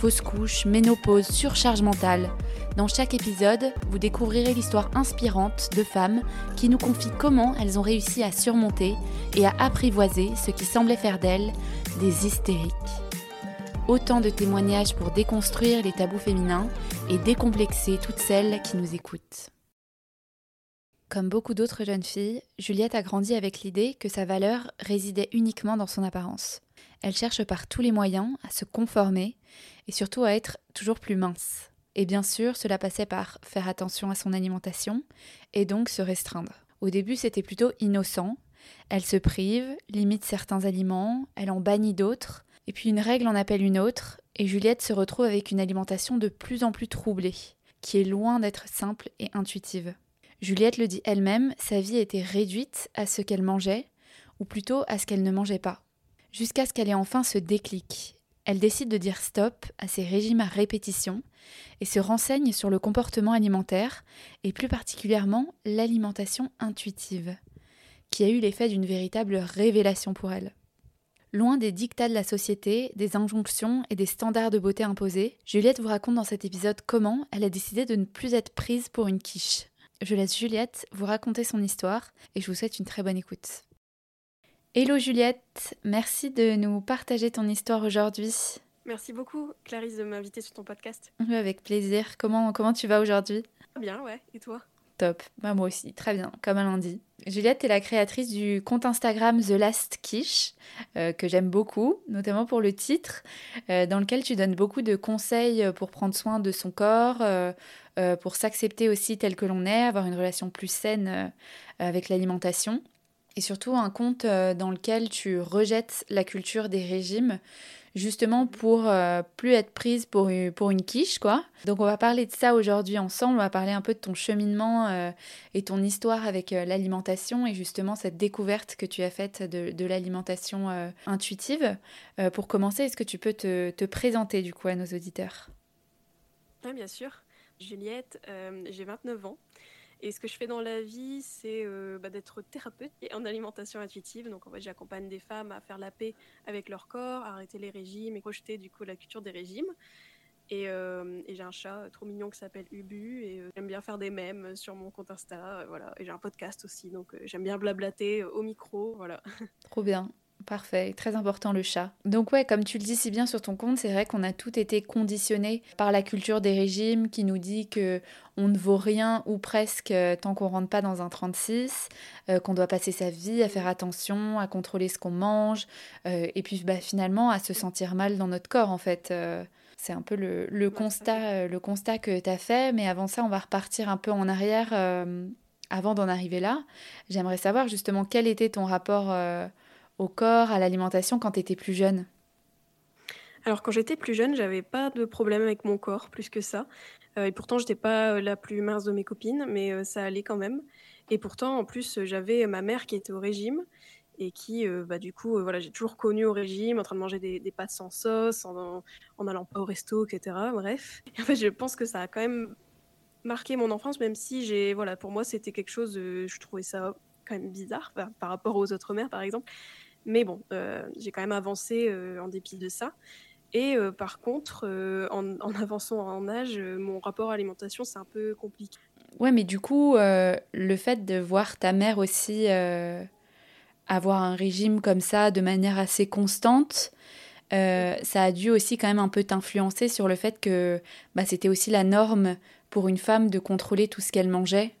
fausse couche, ménopause, surcharge mentale. Dans chaque épisode, vous découvrirez l'histoire inspirante de femmes qui nous confient comment elles ont réussi à surmonter et à apprivoiser ce qui semblait faire d'elles des hystériques. Autant de témoignages pour déconstruire les tabous féminins et décomplexer toutes celles qui nous écoutent. Comme beaucoup d'autres jeunes filles, Juliette a grandi avec l'idée que sa valeur résidait uniquement dans son apparence. Elle cherche par tous les moyens à se conformer et surtout à être toujours plus mince. Et bien sûr, cela passait par faire attention à son alimentation et donc se restreindre. Au début, c'était plutôt innocent. Elle se prive, limite certains aliments, elle en bannit d'autres, et puis une règle en appelle une autre, et Juliette se retrouve avec une alimentation de plus en plus troublée, qui est loin d'être simple et intuitive. Juliette le dit elle-même, sa vie était réduite à ce qu'elle mangeait, ou plutôt à ce qu'elle ne mangeait pas jusqu'à ce qu'elle ait enfin ce déclic. Elle décide de dire stop à ces régimes à répétition et se renseigne sur le comportement alimentaire et plus particulièrement l'alimentation intuitive, qui a eu l'effet d'une véritable révélation pour elle. Loin des dictats de la société, des injonctions et des standards de beauté imposés, Juliette vous raconte dans cet épisode comment elle a décidé de ne plus être prise pour une quiche. Je laisse Juliette vous raconter son histoire et je vous souhaite une très bonne écoute. Hello Juliette, merci de nous partager ton histoire aujourd'hui. Merci beaucoup Clarisse de m'inviter sur ton podcast. avec plaisir. Comment, comment tu vas aujourd'hui? Bien, ouais. Et toi? Top. Bah, moi aussi, très bien, comme un lundi. Juliette est la créatrice du compte Instagram The Last Quiche, euh, que j'aime beaucoup, notamment pour le titre, euh, dans lequel tu donnes beaucoup de conseils pour prendre soin de son corps, euh, pour s'accepter aussi tel que l'on est, avoir une relation plus saine avec l'alimentation et surtout un compte euh, dans lequel tu rejettes la culture des régimes justement pour euh, plus être prise pour une, quiche quoi. Donc on va parler de ça aujourd'hui ensemble, on va parler un peu de ton cheminement euh, et ton histoire avec l'alimentation et justement cette découverte que tu as faite de, l'alimentation intuitive. pour commencer, est-ce que tu peux te, te, présenter du coup à nos auditeurs? Oui bien sûr. Juliette, j'ai 29 ans. Et ce que je fais dans la vie, c'est euh, bah, d'être thérapeute en alimentation intuitive. Donc en fait, j'accompagne des femmes à faire la paix avec leur corps, à arrêter les régimes et projeter du coup la culture des régimes. Et, euh, j'ai un chat trop mignon qui s'appelle Ubu et euh, j'aime bien faire des mèmes sur mon compte Insta. voilà. Et j'ai un podcast aussi, donc j'aime bien blablater au micro. Voilà. Trop bien. Parfait, très important le chat. Donc ouais, comme tu le dis si bien sur ton compte, c'est vrai qu'on a tout été conditionné par la culture des régimes qui nous dit que on ne vaut rien ou presque euh, tant qu'on rentre pas dans un 36, euh, qu'on doit passer sa vie à faire attention, à contrôler ce qu'on mange, euh, et puis bah, finalement à se sentir mal dans notre corps en fait. c'est un peu le, constat, le constat que tu as fait, mais avant ça, on va repartir un peu en arrière. avant d'en arriver là, j'aimerais savoir justement quel était ton rapport au corps, à l'alimentation quand tu étais plus jeune? Alors quand j'étais plus jeune, j'avais pas de problème avec mon corps plus que ça. Euh, et pourtant, j'étais pas euh, la plus mince de mes copines, mais euh, ça allait quand même. Et pourtant, en plus, j'avais ma mère qui était au régime et qui, bah, du coup, voilà, j'ai toujours connu au régime, en train de manger des, pâtes sans sauce, en, en, allant pas au resto, etc. Bref. en fait, je pense que ça a quand même marqué mon enfance, même si j'ai, voilà, pour moi, c'était quelque chose, je trouvais ça quand même bizarre par rapport aux autres mères, par exemple. Mais bon, euh, j'ai quand même avancé euh, en dépit de ça. Et euh, par contre, en, avançant en âge, mon rapport à l'alimentation, c'est un peu compliqué. Ouais, mais du coup, le fait de voir ta mère aussi avoir un régime comme ça de manière assez constante, ça a dû aussi quand même un peu t'influencer sur le fait que bah, c'était aussi la norme pour une femme de contrôler tout ce qu'elle mangeait.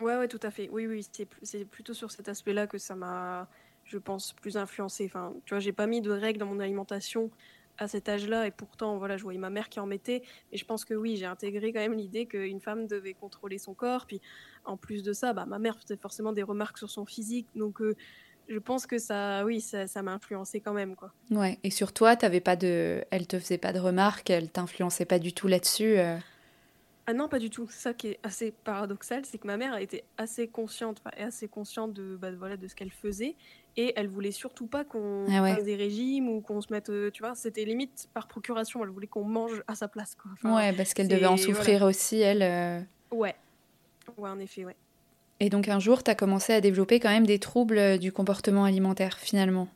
Ouais, ouais, tout à fait. Oui, oui, c'est plutôt sur cet aspect-là que ça m'a je pense, plus influencée. Enfin, tu vois, j'ai pas mis de règles dans mon alimentation à cet âge-là, et pourtant, voilà, je voyais ma mère qui en mettait. Et je pense que oui, j'ai intégré quand même l'idée qu'une femme devait contrôler son corps. Puis, en plus de ça, bah, ma mère faisait forcément des remarques sur son physique, donc. Euh, je pense que ça, oui, ça, m'a influencé quand même, quoi. Ouais. Et sur toi, t'avais pas de, elle te faisait pas de remarques, elle t'influençait pas du tout là-dessus. Euh? Ah non, pas du tout. Ça qui est assez paradoxal, c'est que ma mère a été assez consciente, enfin, assez consciente de, bah, voilà, de ce qu'elle faisait, et elle voulait surtout pas qu'on Ah ouais. fasse des régimes ou qu'on se mette, euh, tu vois, c'était limite par procuration. Elle voulait qu'on mange à sa place, quoi. Enfin, Ouais, parce qu'elle devait en souffrir aussi, elle. euh. ouais, ouais, en effet, ouais. Et donc un jour, tu as commencé à développer quand même des troubles euh, du comportement alimentaire, finalement.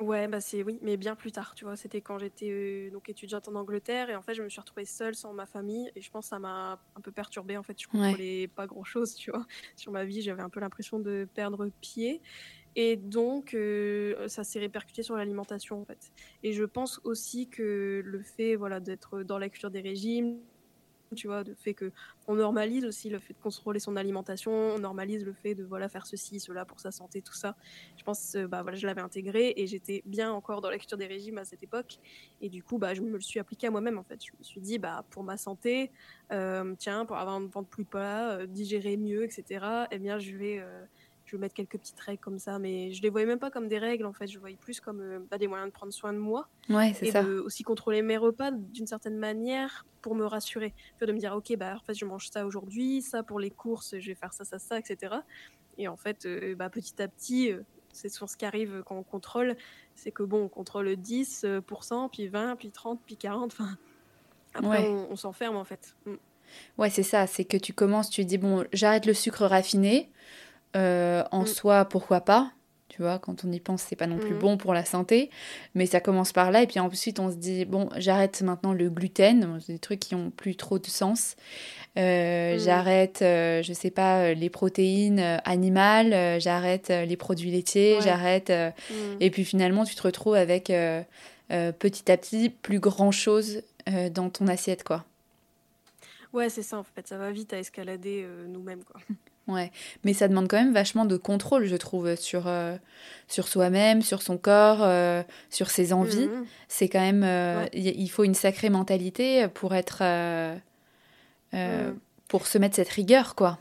Ouais, bah c'est oui, mais bien plus tard, tu vois. C'était quand j'étais euh, donc étudiante en Angleterre et en fait, je me suis retrouvée seule sans ma famille et je pense que ça m'a un peu perturbée. En fait, je Ouais. contrôlais pas grand-chose, tu vois. Sur ma vie, j'avais un peu l'impression de perdre pied et donc euh, ça s'est répercuté sur l'alimentation en fait. Et je pense aussi que le fait voilà d'être dans la culture des régimes tu vois, le fait que on normalise aussi le fait de contrôler son alimentation, on normalise le fait de voilà faire ceci, cela pour sa santé, tout ça. Je pense, euh, bah voilà, je l'avais intégré et j'étais bien encore dans la culture des régimes à cette époque. Et du coup, bah je me le suis appliqué à moi-même en fait. Je me suis dit, bah pour ma santé, euh, tiens, pour avoir un ventre plus plat, euh, digérer mieux, etc. Eh bien, je vais je vais mettre quelques petites règles comme ça, mais je les voyais même pas comme des règles en fait. Je voyais plus comme euh, bah, des moyens de prendre soin de moi Ouais, et ça. de aussi contrôler mes repas d'une certaine manière pour me rassurer. De me dire, ok, bah, en fait, je mange ça aujourd'hui, ça pour les courses, je vais faire ça, ça, ça, etc. Et en fait, euh, bah, petit à petit, euh, c'est souvent ce qui arrive quand on contrôle, c'est que bon, on contrôle 10%, puis 20, puis 30, puis 40. Enfin, après, Ouais. on, on s'enferme en fait. Mm. Ouais, c'est ça. C'est que tu commences, tu dis, bon, j'arrête le sucre raffiné. Euh, en Mm. soi, pourquoi pas? Tu vois, quand on y pense, c'est pas non plus Mhm. bon pour la santé. Mais ça commence par là. Et puis ensuite, on se dit, bon, j'arrête maintenant le gluten. Des trucs qui ont plus trop de sens. Euh, Mhm. J'arrête, euh, je sais pas, les protéines animales. j'arrête les produits laitiers. Ouais. J'arrête. euh, Mm. Et puis finalement, tu te retrouves avec petit à petit plus grand chose dans ton assiette, quoi. Ouais, c'est ça en fait, ça va vite à escalader nous-mêmes. quoi. Ouais, mais ça demande quand même vachement de contrôle, je trouve, sur, euh, sur soi-même, sur son corps, euh, sur ses envies. Mhm. C'est quand même, euh, Ouais. il faut une sacrée mentalité pour être, pour se mettre cette rigueur, quoi.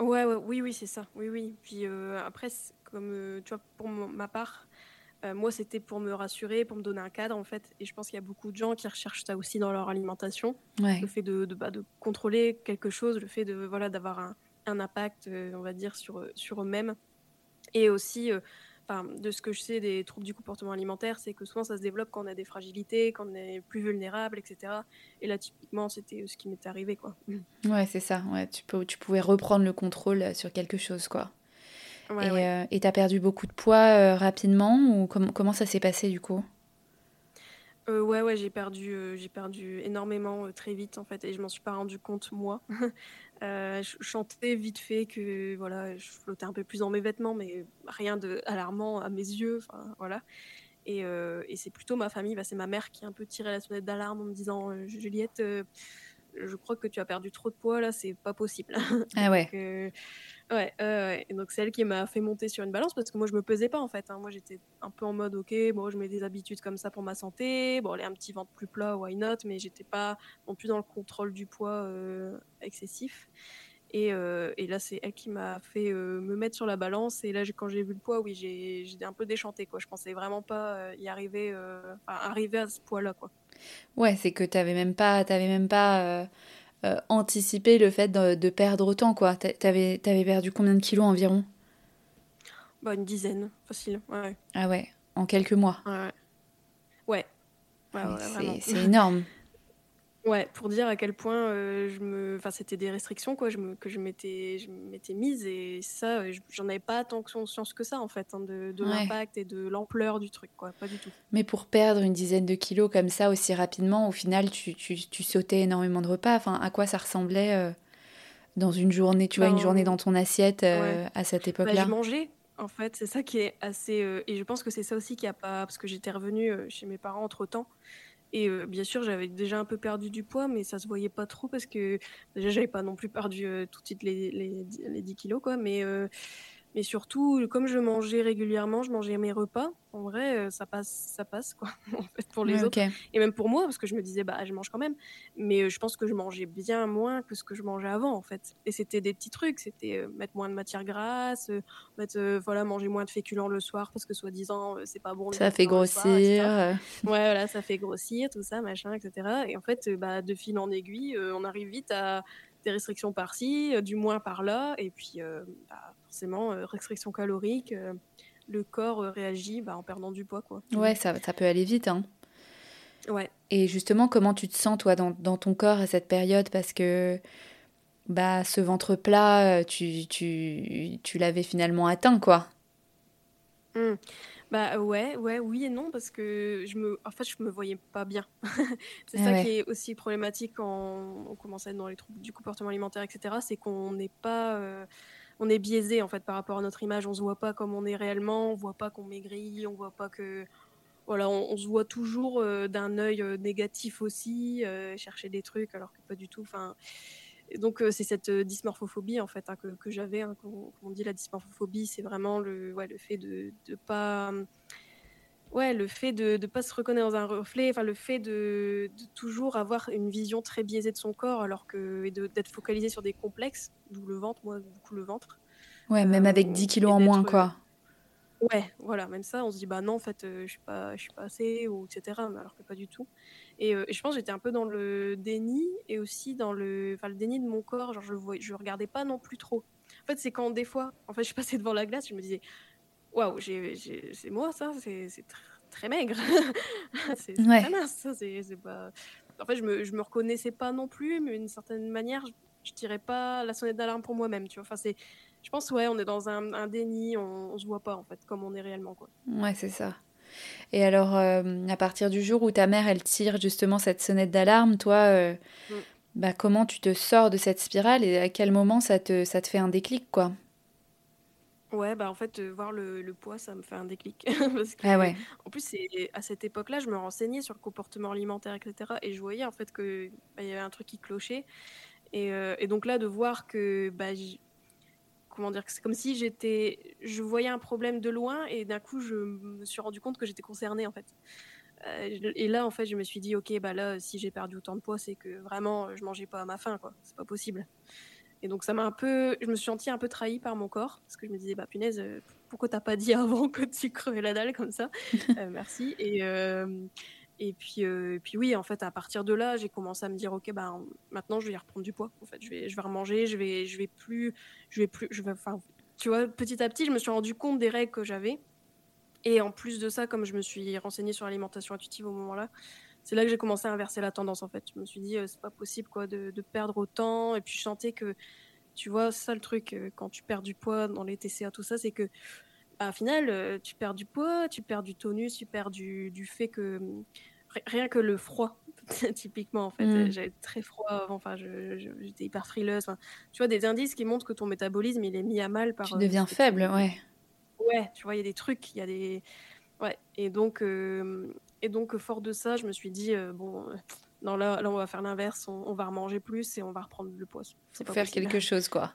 Ouais, ouais, oui, oui, c'est ça. Oui, oui. Puis après, comme tu vois, pour ma part, euh, moi, c'était pour me rassurer, pour me donner un cadre, en fait. Et je pense qu'il y a beaucoup de gens qui recherchent ça aussi dans leur alimentation. Ouais, Le fait de, de, bah, de contrôler quelque chose, le fait de voilà d'avoir un, un impact, euh, on va dire, sur, eux- sur eux-mêmes. Et aussi, euh, de ce que je sais des troubles du comportement alimentaire, c'est que souvent ça se développe quand on a des fragilités, quand on est plus vulnérable, etc. Et là, typiquement, c'était ce qui m'était arrivé, quoi. ouais, c'est ça. Ouais, tu peux, tu pouvais reprendre le contrôle euh, sur quelque chose, quoi. Ouais, Et ouais. euh, et t'as perdu beaucoup de poids euh, rapidement ou com- comment ça s'est passé du coup? Euh, ouais, ouais, j'ai perdu, euh, j'ai perdu énormément euh, très vite en fait, et je m'en suis pas rendu compte moi. Je chantais vite fait que voilà, je flottais un peu plus dans mes vêtements, mais rien de alarmant à mes yeux, voilà. Et, et c'est plutôt ma famille, bah, c'est ma mère qui a un peu tiré la sonnette d'alarme en me disant Juliette, je crois que tu as perdu trop de poids là, c'est pas possible. Ah ouais, Donc, ouais. Et donc c'est elle qui m'a fait monter sur une balance parce que moi je me pesais pas en fait. hein. Moi j'étais un peu en mode ok, bon je mets des habitudes comme ça pour ma santé, bon aller un petit ventre plus plat, why not, mais j'étais pas non plus dans le contrôle du poids euh, excessif. Et, euh, et là c'est elle qui m'a fait euh, me mettre sur la balance et là quand j'ai vu le poids, oui j'ai un peu déchantée quoi. Je pensais vraiment pas y arriver, enfin, arriver à ce poids là quoi. ouais, c'est que t'avais même pas, t'avais même pas euh, anticipé le fait de, de perdre autant, quoi. T'a- T'avais, t'avais perdu combien de kilos environ? Bah une dizaine, facile. Ouais, Ah ouais, en quelques mois. ouais, ouais. Ouais, c'est énorme. Ouais, pour dire à quel point euh, je me, enfin c'était des restrictions quoi, je me, que je m'étais, je m'étais mise et ça, euh, je- j'en avais pas tant conscience que ça en fait, hein, de, de Ouais. l'impact et de l'ampleur du truc quoi, pas du tout. Mais pour perdre une dizaine de kilos comme ça aussi rapidement, au final, tu, tu, tu sautais énormément de repas. Enfin, à quoi ça ressemblait euh, dans une journée, tu vois, une Ben, journée dans ton assiette euh, ouais. à cette Bah, époque-là? je mangeais en fait, c'est ça qui est assez, et je pense que c'est ça aussi qui a pas, parce que j'étais revenue chez mes parents entre temps. Et euh, bien sûr, j'avais déjà un peu perdu du poids, mais ça se voyait pas trop parce que déjà, j'avais pas non plus perdu euh, tout de suite les, les, les 10 kilos, quoi. Mais, euh, Mais surtout, comme je mangeais régulièrement, je mangeais mes repas. En vrai, euh, ça passe, ça passe quoi, en fait, pour les autres. Et même pour moi, parce que je me disais, bah, je mange quand même. Mais euh, je pense que je mangeais bien moins que ce que je mangeais avant, en fait. Et c'était des petits trucs. C'était euh, mettre moins de matière grasse, mettre, voilà, manger moins de féculents le soir parce que soi-disant, c'est pas bon. Ça fait grossir. ouais, voilà, ça fait grossir, tout ça, machin, etc. Et en fait, bah, de fil en aiguille, on arrive vite à des restrictions par-ci, du moins par-là. Et puis, bah, forcément, euh, restriction calorique, euh, le corps euh, réagit bah, en perdant du poids. Quoi. Ouais, ça, ça peut aller vite. Hein. Ouais. Et justement, comment tu te sens, toi, dans, dans ton corps à cette période? Parce que bah, ce ventre plat, tu, tu, tu l'avais finalement atteint, quoi. Mmh. Bah ouais, ouais, oui et non, parce que je me, en fait, je me voyais pas bien. c'est ah ça qui est aussi problématique quand on commence à être dans les troubles du comportement alimentaire, etc. C'est qu'on n'est pas, on est biaisé en fait par rapport à notre image. On se voit pas comme on est réellement, on voit pas qu'on maigrit, on voit pas que voilà, on, se voit toujours euh, d'un œil euh, négatif aussi, euh, chercher des trucs alors que pas du tout. Enfin, donc c'est cette dysmorphophobie en fait hein, que, j'avais. Hein, on dit la dysmorphophobie, c'est vraiment le, le fait de ne pas ouais, le fait de ne pas se reconnaître dans un reflet, enfin le fait de, toujours avoir une vision très biaisée de son corps, alors que et d'être focalisé sur des complexes, d'où le ventre, moi beaucoup le ventre. Ouais, même avec 10 euh, kilos en moins, quoi. Ouais, voilà, même ça, on se dit bah non, en fait, euh, je suis pas, je suis pas assez ou etc. alors que pas du tout. Et, euh, je pense que j'étais un peu dans le déni et aussi dans le, enfin le déni de mon corps, genre je le je regardais pas non plus trop. En fait, c'est quand des fois, en fait, je passais devant la glace, je me disais waouh, c'est moi ça, c'est très maigre, c'est très mince, c'est pas. En fait, je me, je me reconnaissais pas non plus, mais d'une certaine manière, je, je tirais pas la sonnette d'alarme pour moi-même, tu vois. Enfin, c'est, je pense, ouais, on est dans un, un déni, on, on, se voit pas en fait comme on est réellement, quoi. Ouais, c'est ça. Et alors, euh, à partir du jour où ta mère, elle tire justement cette sonnette d'alarme, toi, euh, mm. bah, comment tu te sors de cette spirale et à quel moment ça te, ça te fait un déclic, quoi? Ouais, bah en fait, euh, voir le, poids, ça me fait un déclic. Parce que, ah ouais. En plus, c'est à cette époque-là, je me renseignais sur le comportement alimentaire, etc. Et je voyais en fait que bah, y avait un truc qui clochait. Et, euh, et donc là, de voir que, bah, comment dire, c'est comme si j'étais, je voyais un problème de loin et d'un coup, je me suis rendu compte que j'étais concernée en fait. Euh, et là, en fait, je me suis dit, ok, bah là, si j'ai perdu autant de poids, c'est que vraiment, je mangeais pas à ma faim, quoi. C'est pas possible. Et donc ça m'a un peu, je me suis sentie un peu trahie par mon corps parce que je me disais bah punaise, euh, pourquoi t'as pas dit avant que tu crevais la dalle comme ça euh, Merci. Et euh, et puis puis oui, en fait à partir de là, j'ai commencé à me dire ok bah maintenant je vais y reprendre du poids. En fait je vais je vais remanger, je vais je vais plus je vais plus je vais enfin tu vois petit à petit je me suis rendu compte des règles que j'avais. Et en plus de ça, comme je me suis renseignée sur l'alimentation intuitive au moment-là, c'est là que j'ai commencé à inverser la tendance en fait. Je me suis dit, euh, c'est pas possible quoi de, perdre autant. Et puis je sentais que, tu vois, ça le truc, euh, quand tu perds du poids dans les TCA, tout ça, c'est que, bah, au final, euh, tu perds du poids, tu perds du tonus, tu perds du, du fait que, rien que le froid, typiquement en fait, mm. j'avais très froid avant, enfin, j'étais hyper frileuse. tu vois, des indices qui montrent que ton métabolisme, il est mis à mal par. Tu deviens faible, ouais. Ouais, tu vois, il y a des trucs, il y a des. Ouais, et donc, et donc, fort de ça, je me suis dit, euh, bon, euh, non, là, là, on va faire l'inverse, on, va remanger plus et on va reprendre le poids. C'est faire quelque chose, quoi.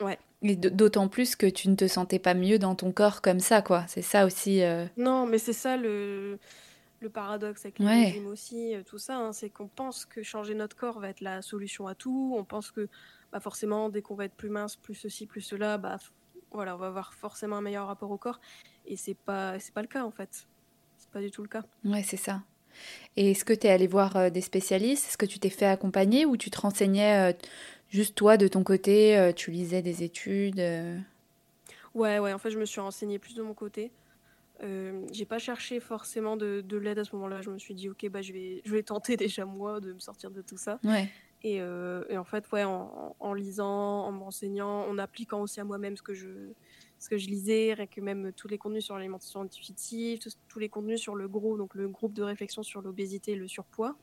Ouais. Et d'autant plus que tu ne te sentais pas mieux dans ton corps comme ça, quoi. C'est ça aussi. Euh, non, mais c'est ça le, le paradoxe avec le régime aussi, tout ça. Hein, c'est qu'on pense que changer notre corps va être la solution à tout. On pense que bah, forcément, dès qu'on va être plus mince, plus ceci, plus cela, bah, voilà, on va avoir forcément un meilleur rapport au corps. Et c'est pas, c'est pas le cas, en fait pas du tout le cas. Ouais, c'est ça. Et est-ce que tu es allé voir euh, des spécialistes? Est-ce que tu t'es fait accompagner ou tu te renseignais euh, juste toi de ton côté euh, Tu lisais des études Ouais, ouais, en fait, je me suis renseignée plus de mon côté. j'ai pas cherché forcément de, de l'aide à ce moment-là. Je me suis dit, ok, bah, je, vais, je vais tenter déjà moi de me sortir de tout ça. Ouais. Et, et en fait, ouais, en, en, lisant, en me renseignant, en appliquant aussi à moi-même ce que je, ce que je lisais, que même tous les contenus sur l'alimentation intuitive, tous, les contenus sur le GROU, donc le groupe de réflexion sur l'obésité et le surpoids.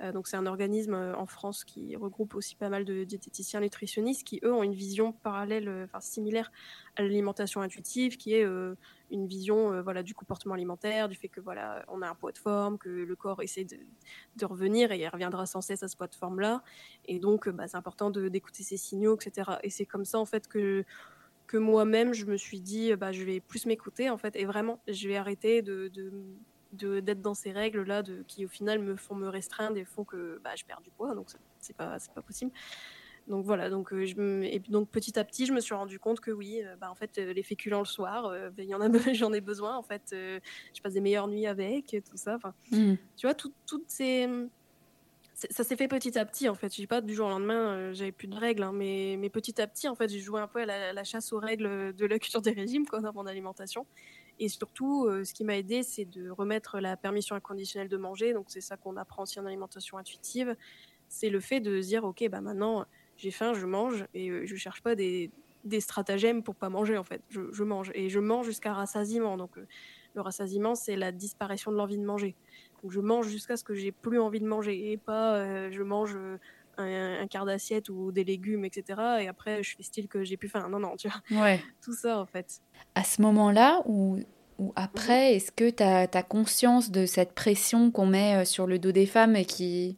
Euh, donc c'est un organisme euh, en France qui regroupe aussi pas mal de diététiciens nutritionnistes qui eux ont une vision parallèle, euh, enfin similaire à l'alimentation intuitive, qui est une vision voilà du comportement alimentaire, du fait que voilà on a un poids de forme, que le corps essaie de, de revenir et il reviendra sans cesse à ce poids de forme là, et donc bah, c'est important d'écouter ces signaux, etc. Et c'est comme ça en fait que que moi-même, je me suis dit, bah, je vais plus m'écouter, en fait, et vraiment, je vais arrêter de, d'être dans ces règles là de qui au final me font me restreindre et font que bah, je perds du poids. Donc c'est pas c'est pas possible. Donc voilà. Donc euh, je et donc petit à petit je me suis rendu compte que oui euh, bah en fait euh, les féculents le soir il y en a j'en ai besoin en fait. Je passe des meilleures nuits avec tout ça. Enfin mmh. tu vois toutes ces ça s'est fait petit à petit en fait. Je dis pas du jour au lendemain, j'avais plus de règles, hein, mais, mais petit à petit en fait, j'ai joué un peu à la, chasse aux règles de la culture des régimes quoi, dans mon alimentation. Et surtout, euh, ce qui m'a aidé, c'est de remettre la permission inconditionnelle de manger. Donc, c'est ça qu'on apprend aussi en alimentation intuitive. C'est le fait de se dire, OK, bah maintenant, j'ai faim, je mange et euh, je cherche pas des, des, stratagèmes pour pas manger, en fait. Je, mange et je mange jusqu'à rassasiement. Donc, euh, le rassasiement, c'est la disparition de l'envie de manger. Donc, je mange jusqu'à ce que j'ai plus envie de manger et pas je mange un, quart d'assiette ou des légumes, etc. Et après, je fais style que j'ai plus faim. Non, non, tu vois. Ouais. Tout ça, en fait. À ce moment-là, ou, ou après, mhm. est-ce que tu as, conscience de cette pression qu'on met euh, sur le dos des femmes et qui,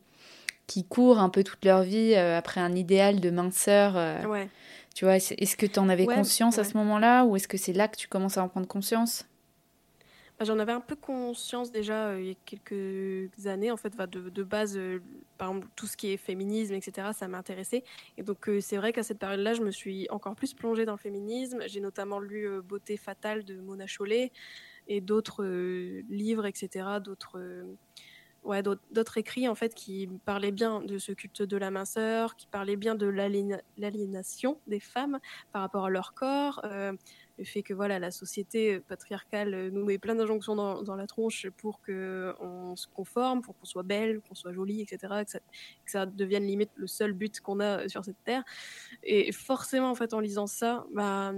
qui courent un peu toute leur vie euh, après un idéal de minceur euh, ouais. Tu vois, est-ce que tu en avais conscience à ce moment-là ou est-ce que c'est là que tu commences à en prendre conscience? J'en avais un peu conscience déjà euh, il y a quelques années. En fait, de, de, base, euh, par exemple, tout ce qui est féminisme, etc., ça m'intéressait. Et donc, euh, c'est vrai qu'à cette période-là, je me suis encore plus plongée dans le féminisme. J'ai notamment lu Beauté fatale de Mona Chollet et d'autres livres, etc., d'autres ouais, d'autres écrits en fait qui parlaient bien de ce culte de la minceur, qui parlaient bien de l'aliénation des femmes par rapport à leur corps, fait que voilà la société euh, patriarcale euh, nous met plein d'injonctions dans, la tronche pour que on se conforme, pour qu'on soit belle, qu'on soit jolie, etc. Que ça, devienne limite le seul but qu'on a euh, sur cette terre. Et forcément, en fait, en lisant ça, bah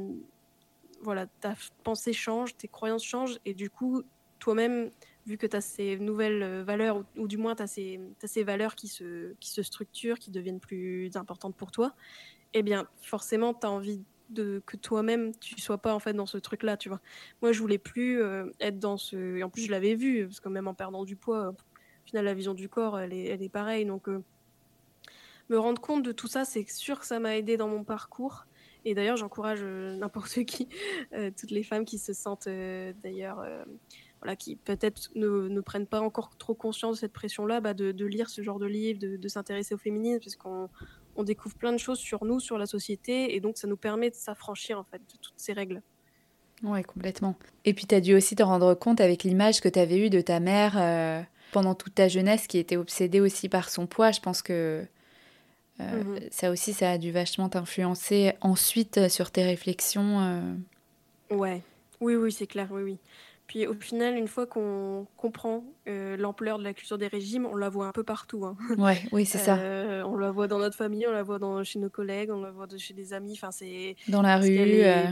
voilà, ta pensée change, tes croyances changent, et du coup, toi-même, vu que tu as ces nouvelles valeurs, ou, du moins tu as, as, ces valeurs qui se, qui se structurent, qui deviennent plus importantes pour toi, eh bien, forcément, tu as envie que toi-même tu sois pas en fait dans ce truc là tu vois. Moi je voulais plus euh, être dans ce et en plus je l'avais vu parce que même en perdant du poids au final la vision du corps elle est, elle est pareille. Donc euh, me rendre compte de tout ça c'est sûr que ça m'a aidé dans mon parcours. Et d'ailleurs j'encourage euh, n'importe qui toutes les femmes qui se sentent d'ailleurs voilà, qui peut-être ne, ne, prennent pas encore trop conscience de cette pression-là, bah de, de, lire ce genre de livre, de, de s'intéresser au féminisme, parce qu'on on découvre plein de choses sur nous, sur la société, et donc ça nous permet de s'affranchir en fait de toutes ces règles. Ouais, complètement. Et puis tu as dû aussi te rendre compte avec l'image que tu avais eue de ta mère euh, pendant toute ta jeunesse, qui était obsédée aussi par son poids. Je pense que euh, mhm. ça aussi, ça a dû vachement t'influencer ensuite euh, sur tes réflexions. Ouais, oui, oui, c'est clair, oui, oui. Puis au final, une fois qu'on comprend euh, l'ampleur de la culture des régimes, on la voit un peu partout. Hein. Ouais, oui, c'est ça. Euh, on la voit dans notre famille, on la voit dans, chez nos collègues, on la voit chez des amis. Enfin, c'est dans la rue. Euh.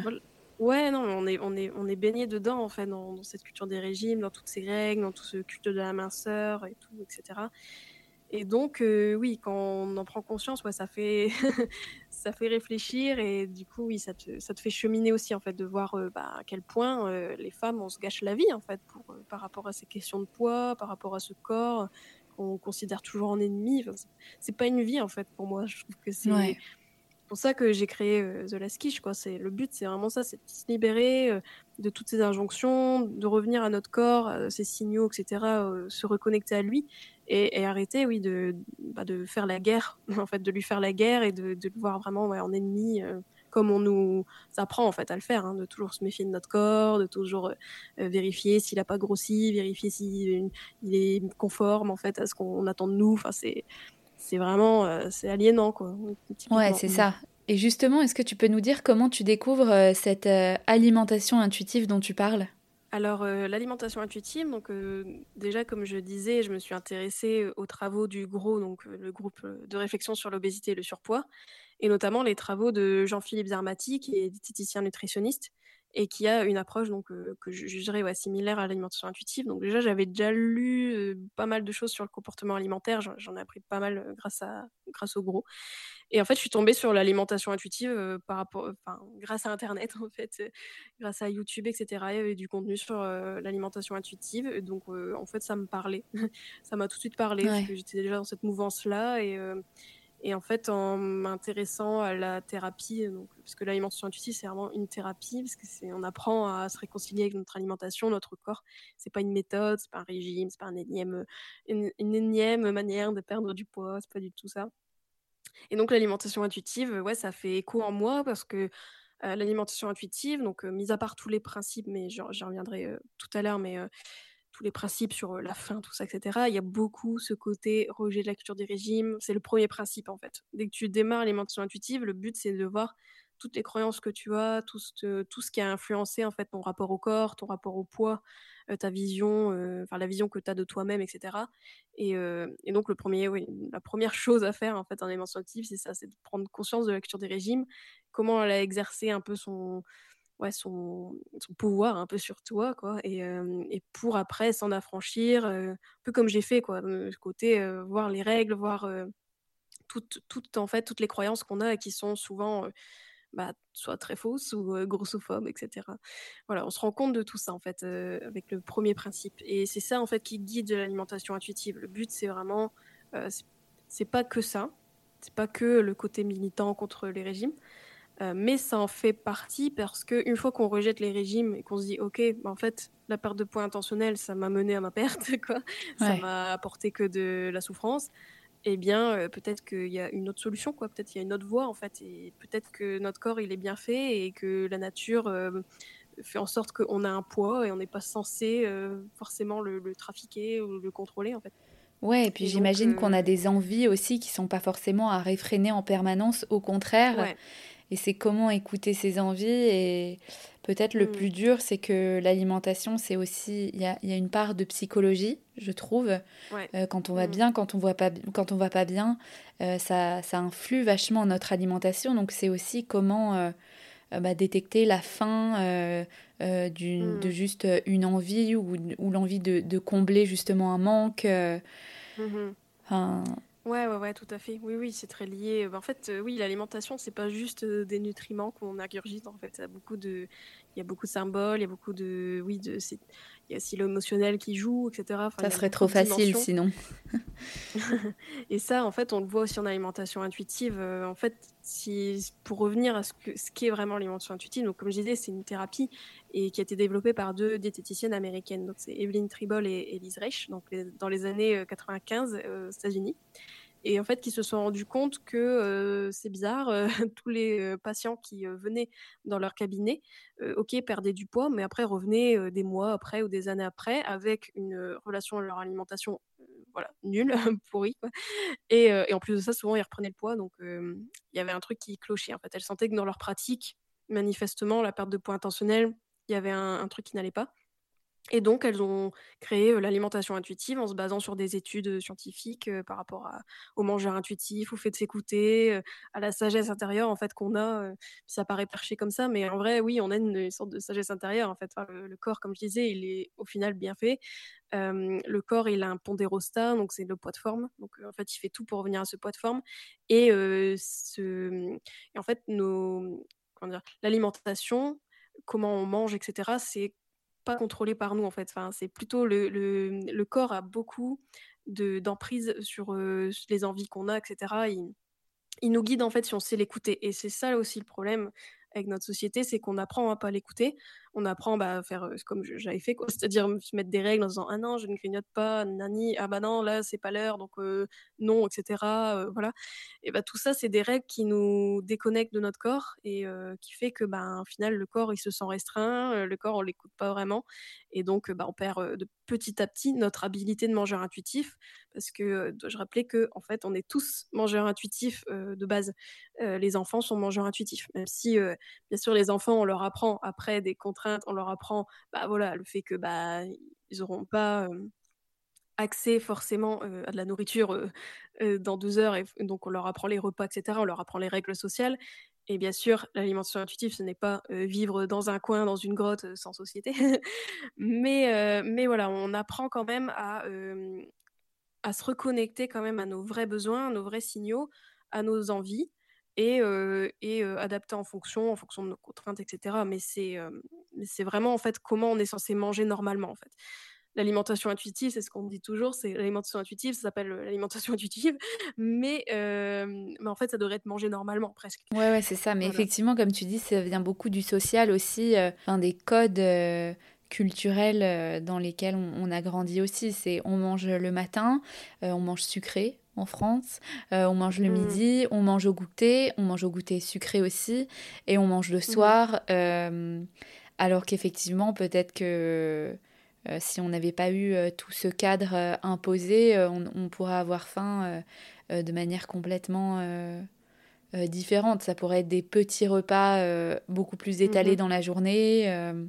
Ouais, non, on est, on est, on est baigné dedans en fait, dans, cette culture des régimes, dans toutes ces règles, dans tout ce culte de la minceur et tout, etc. Et donc, euh, oui, quand on en prend conscience, ouais, ça, fait ça fait réfléchir et du coup, oui, ça te, ça te fait cheminer aussi, en fait, de voir euh, bah, à quel point euh, les femmes, on se gâche la vie, en fait, pour, par rapport à ces questions de poids, par rapport à ce corps qu'on considère toujours en ennemi. Enfin, c'est pas une vie, en fait, pour moi. Je trouve que c'est pour ça que j'ai créé The Last Quiche. C'est, le but, c'est vraiment ça, c'est de se libérer de toutes ces injonctions, de revenir à notre corps, ses signaux, etc., se reconnecter à lui et, arrêter, oui, de, bah, de faire la guerre, en fait, de lui faire la guerre et de, le voir vraiment en ennemi, euh, comme on nous apprend en fait à le faire, hein, de toujours se méfier de notre corps, de toujours euh, vérifier s'il n'a pas grossi, vérifier s'il il est conforme en fait à ce qu'on attend de nous. Enfin, c'est c'est vraiment euh, c'est aliénant quoi. Ouais, c'est ça. Et justement, est-ce que tu peux nous dire comment tu découvres cette alimentation intuitive dont tu parles? Alors, euh, l'alimentation intuitive, donc euh, déjà, comme je disais, je me suis intéressée aux travaux du GROS, donc euh, le groupe de réflexion sur l'obésité et le surpoids, et notamment les travaux de Jean-Philippe Zermati, qui est diététicien nutritionniste, et qui a une approche donc que je jugerais ouais, similaire à l'alimentation intuitive. Donc déjà, j'avais déjà lu pas mal de choses sur le comportement alimentaire, j'en ai appris pas mal grâce, à, grâce au GROS. Et en fait, je suis tombée sur l'alimentation intuitive euh, par rapport, grâce à Internet, en fait, euh, grâce à YouTube, etc. Il y avait du contenu sur euh, l'alimentation intuitive. donc, en fait, ça me parlait. ça m'a tout de suite parlé, parce que j'étais déjà dans cette mouvance-là. Et, Et en fait, en m'intéressant à la thérapie, donc, parce que l'alimentation intuitive, c'est vraiment une thérapie, parce que c'est, on apprend à se réconcilier avec notre alimentation, notre corps. C'est pas une méthode, c'est pas un régime, c'est pas un énième, une, énième manière de perdre du poids, c'est pas du tout ça. Et donc l'alimentation intuitive, ouais, ça fait écho en moi parce que euh, l'alimentation intuitive, donc euh, mis à part tous les principes, mais j'y reviendrai euh, tout à l'heure, mais les principes sur la faim, tout ça, etc. Il y a beaucoup ce côté rejet de la culture du régime. C'est le premier principe en fait. Dès que tu démarres l'alimentation intuitive, le but c'est de voir toutes les croyances que tu as, tout ce, tout ce qui a influencé en fait ton rapport au corps, ton rapport au poids, ta vision, la vision que tu as de toi-même, etc. Et, donc le premier, la première chose à faire en fait en alimentation intuitive, c'est ça, c'est de prendre conscience de la culture des régimes, comment elle a exercé un peu son son, pouvoir un peu sur toi, quoi, et, pour après s'en affranchir, un peu comme j'ai fait, quoi, côté, voir les règles, voir toutes, toutes, en fait, toutes les croyances qu'on a et qui sont souvent bah, soit très fausses ou grossophobes, etc. Voilà, on se rend compte de tout ça, en fait, avec le premier principe. Et c'est ça, en fait, qui guide l'alimentation intuitive. Le but, c'est vraiment, c'est pas que ça, c'est pas que le côté militant contre les régimes, euh, mais ça en fait partie parce qu'une fois qu'on rejette les régimes et qu'on se dit, OK, bah, en fait, la perte de poids intentionnelle, ça m'a mené à ma perte, quoi. Ça m'a apporté que de la souffrance. Eh bien, euh, peut-être qu'il y a une autre solution, quoi. Peut-être qu'il y a une autre voie, en fait. Et peut-être que notre corps, il est bien fait et que la nature euh, fait en sorte qu'on a un poids et on n'est pas censé forcément le, trafiquer ou le contrôler, en fait. Ouais, et puis j'imagine qu'on a des envies aussi qui sont pas forcément à réfréner en permanence, au contraire. Ouais. Et c'est comment écouter ses envies. Et peut-être le mm. plus dur, c'est que l'alimentation, c'est aussi. Il y a, y a, une part de psychologie, je trouve. Euh, quand on va mm. bien, quand on ne pas, quand on va pas bien, euh, ça, ça influe vachement notre alimentation. Donc c'est aussi comment. Euh, bah, détecter la faim d'une mm. de juste une envie ou, ou l'envie de, de, combler justement un manque. Mm-hmm. Enfin, Ouais, ouais, ouais, tout à fait. Oui, oui, c'est très lié. Bah, en fait, euh, oui, l'alimentation, c'est pas juste euh, des nutriments qu'on ingurgite. En fait, y a beaucoup de, il y a beaucoup de symboles, il y a beaucoup de, oui, de, il y a aussi l'émotionnel qui joue, etc. ça serait trop facile sinon. et ça, en fait, on le voit aussi en alimentation intuitive. Euh, en fait, si, pour revenir à ce que, ce qu'est vraiment l'alimentation intuitive, donc comme je disais, c'est une thérapie et qui a été développée par deux diététiciennes américaines. Donc c'est Evelyn Tribol et, Elise Reich, donc dans les années 95 aux États-Unis et en fait qui se sont rendus compte que c'est bizarre, tous les patients qui venaient dans leur cabinet, ok, perdaient du poids, mais après revenaient des mois après ou des années après avec une relation à leur alimentation voilà, nulle, pourrie. Et, en plus de ça, souvent ils reprenaient le poids, donc il y avait un truc qui clochait. En fait, elles sentaient que dans leur pratique, manifestement, la perte de poids intentionnelle, il y avait un truc qui n'allait pas. Et donc, elles ont créé l'alimentation intuitive en se basant sur des études scientifiques par rapport à, au manger intuitif, au fait de s'écouter, à la sagesse intérieure en fait qu'on a. ça paraît perché comme ça, mais en vrai, oui, on a une, sorte de sagesse intérieure en fait. le, corps, comme je disais, il est au final bien fait. le corps, il a un pondérostat, donc c'est le poids de forme. Donc en fait, il fait tout pour revenir à ce poids de forme. Et, en fait, l'alimentation, comment on mange, etc. C'est pas contrôlé par nous en fait. Enfin, c'est plutôt le, le, le, corps a beaucoup d'emprise sur euh, les envies qu'on a, etc. Il, il, nous guide en fait si on sait l'écouter. Et c'est ça aussi le problème avec notre société, c'est qu'on apprend à pas l'écouter. On apprend bah, à faire comme j'avais fait. C'est-à-dire se mettre des règles en disant ah non, je ne grignote pas, nani, ah bah non, là c'est pas l'heure, donc non, etc. voilà. Et bah tout ça, c'est des règles qui nous déconnectent de notre corps et qui fait que bah, au final le corps il se sent restreint, le corps on l'écoute pas vraiment et donc bah, on perd de petit à petit notre habilité de mangeur intuitif parce que dois-je rappeler que en fait on est tous mangeurs intuitifs de base. les enfants sont mangeurs intuitifs, même si bien sûr les enfants on leur apprend après des contraintes, on leur apprend bah voilà le fait que bah ils auront pas accès forcément à de la nourriture dans deux heures et donc on leur apprend les repas etc. On leur apprend les règles sociales et bien sûr, l'alimentation intuitive, ce n'est pas vivre dans un coin, dans une grotte, sans société. mais, mais voilà, on apprend quand même à, à se reconnecter quand même à nos vrais besoins, à nos vrais signaux, à nos envies et, et adapter en fonction, en fonction de nos contraintes, etc. Mais c'est c'est vraiment en fait comment on est censé manger normalement en fait. l'alimentation intuitive, c'est ce qu'on dit toujours, c'est l'alimentation intuitive, ça s'appelle l'alimentation intuitive, mais, mais en fait, ça devrait être mangé normalement presque. Ouais, ouais, c'est ça. Mais effectivement, comme tu dis, ça vient beaucoup du social aussi, enfin, des codes culturels dans lesquels on, a grandi aussi. C'est on mange le matin, on mange sucré, en France. on mange le mmh. midi, on mange au goûter, on mange au goûter sucré aussi, et on mange le mmh. soir. alors qu'effectivement, peut-être que euh, si on n'avait pas eu euh, tout ce cadre euh, imposé, on, pourrait avoir faim de manière complètement différente. Ça pourrait être des petits repas beaucoup plus étalés mhm. dans la journée.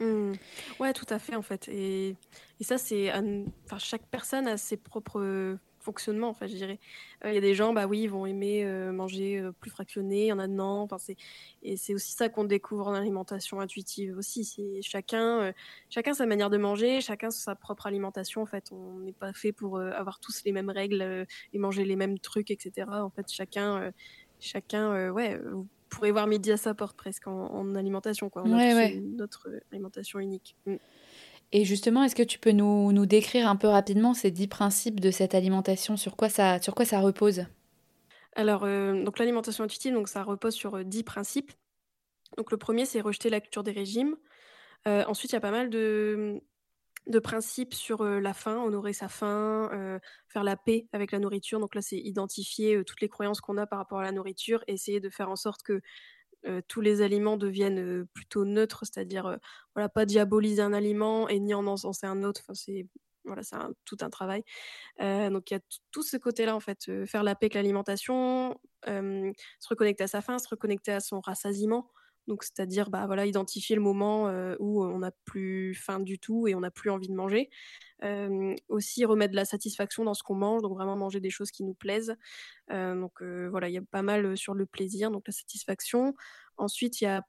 Mmh. Ouais, tout à fait en fait. Et, et ça, c'est, enfin, chaque personne a ses propres fonctionnement, enfin, je dirais. Il y a des gens, bah oui, ils vont aimer manger plus fractionné, il y en a non. Enfin, c'est et c'est aussi ça qu'on découvre en alimentation intuitive aussi. C'est chacun, chacun sa manière de manger, chacun sa propre alimentation. En fait, on n'est pas fait pour avoir tous les mêmes règles et manger les mêmes trucs, etc. En fait, chacun, chacun, ouais. Vous pourrez voir midi à sa porte presque en, alimentation, quoi. On a notre alimentation unique. Mmh. Et justement, est-ce que tu peux nous, décrire un peu rapidement ces dix principes de cette alimentation? Sur quoi ça, sur quoi ça repose? Alors, euh, donc l'alimentation intuitive, donc ça repose sur euh, dix principes. Donc le premier, c'est rejeter la culture des régimes. Euh, ensuite, il y a pas mal de, de principes sur la faim, honorer sa faim, faire la paix avec la nourriture. Donc là, c'est identifier toutes les croyances qu'on a par rapport à la nourriture, essayer de faire en sorte que tous les aliments deviennent plutôt neutres, c'est-à-dire euh, voilà, pas diaboliser un aliment et ni en encenser un autre. Enfin, c'est voilà, tout un travail. donc il y a tout ce côté-là en fait, faire la paix avec l'alimentation, se reconnecter à sa faim, se reconnecter à son rassasiement. Donc c'est-à-dire bah voilà, identifier le moment où on n'a plus faim du tout et on n'a plus envie de manger. aussi remettre de la satisfaction dans ce qu'on mange, donc vraiment manger des choses qui nous plaisent. donc voilà, il y a pas mal sur le plaisir, donc la satisfaction. Ensuite, il y a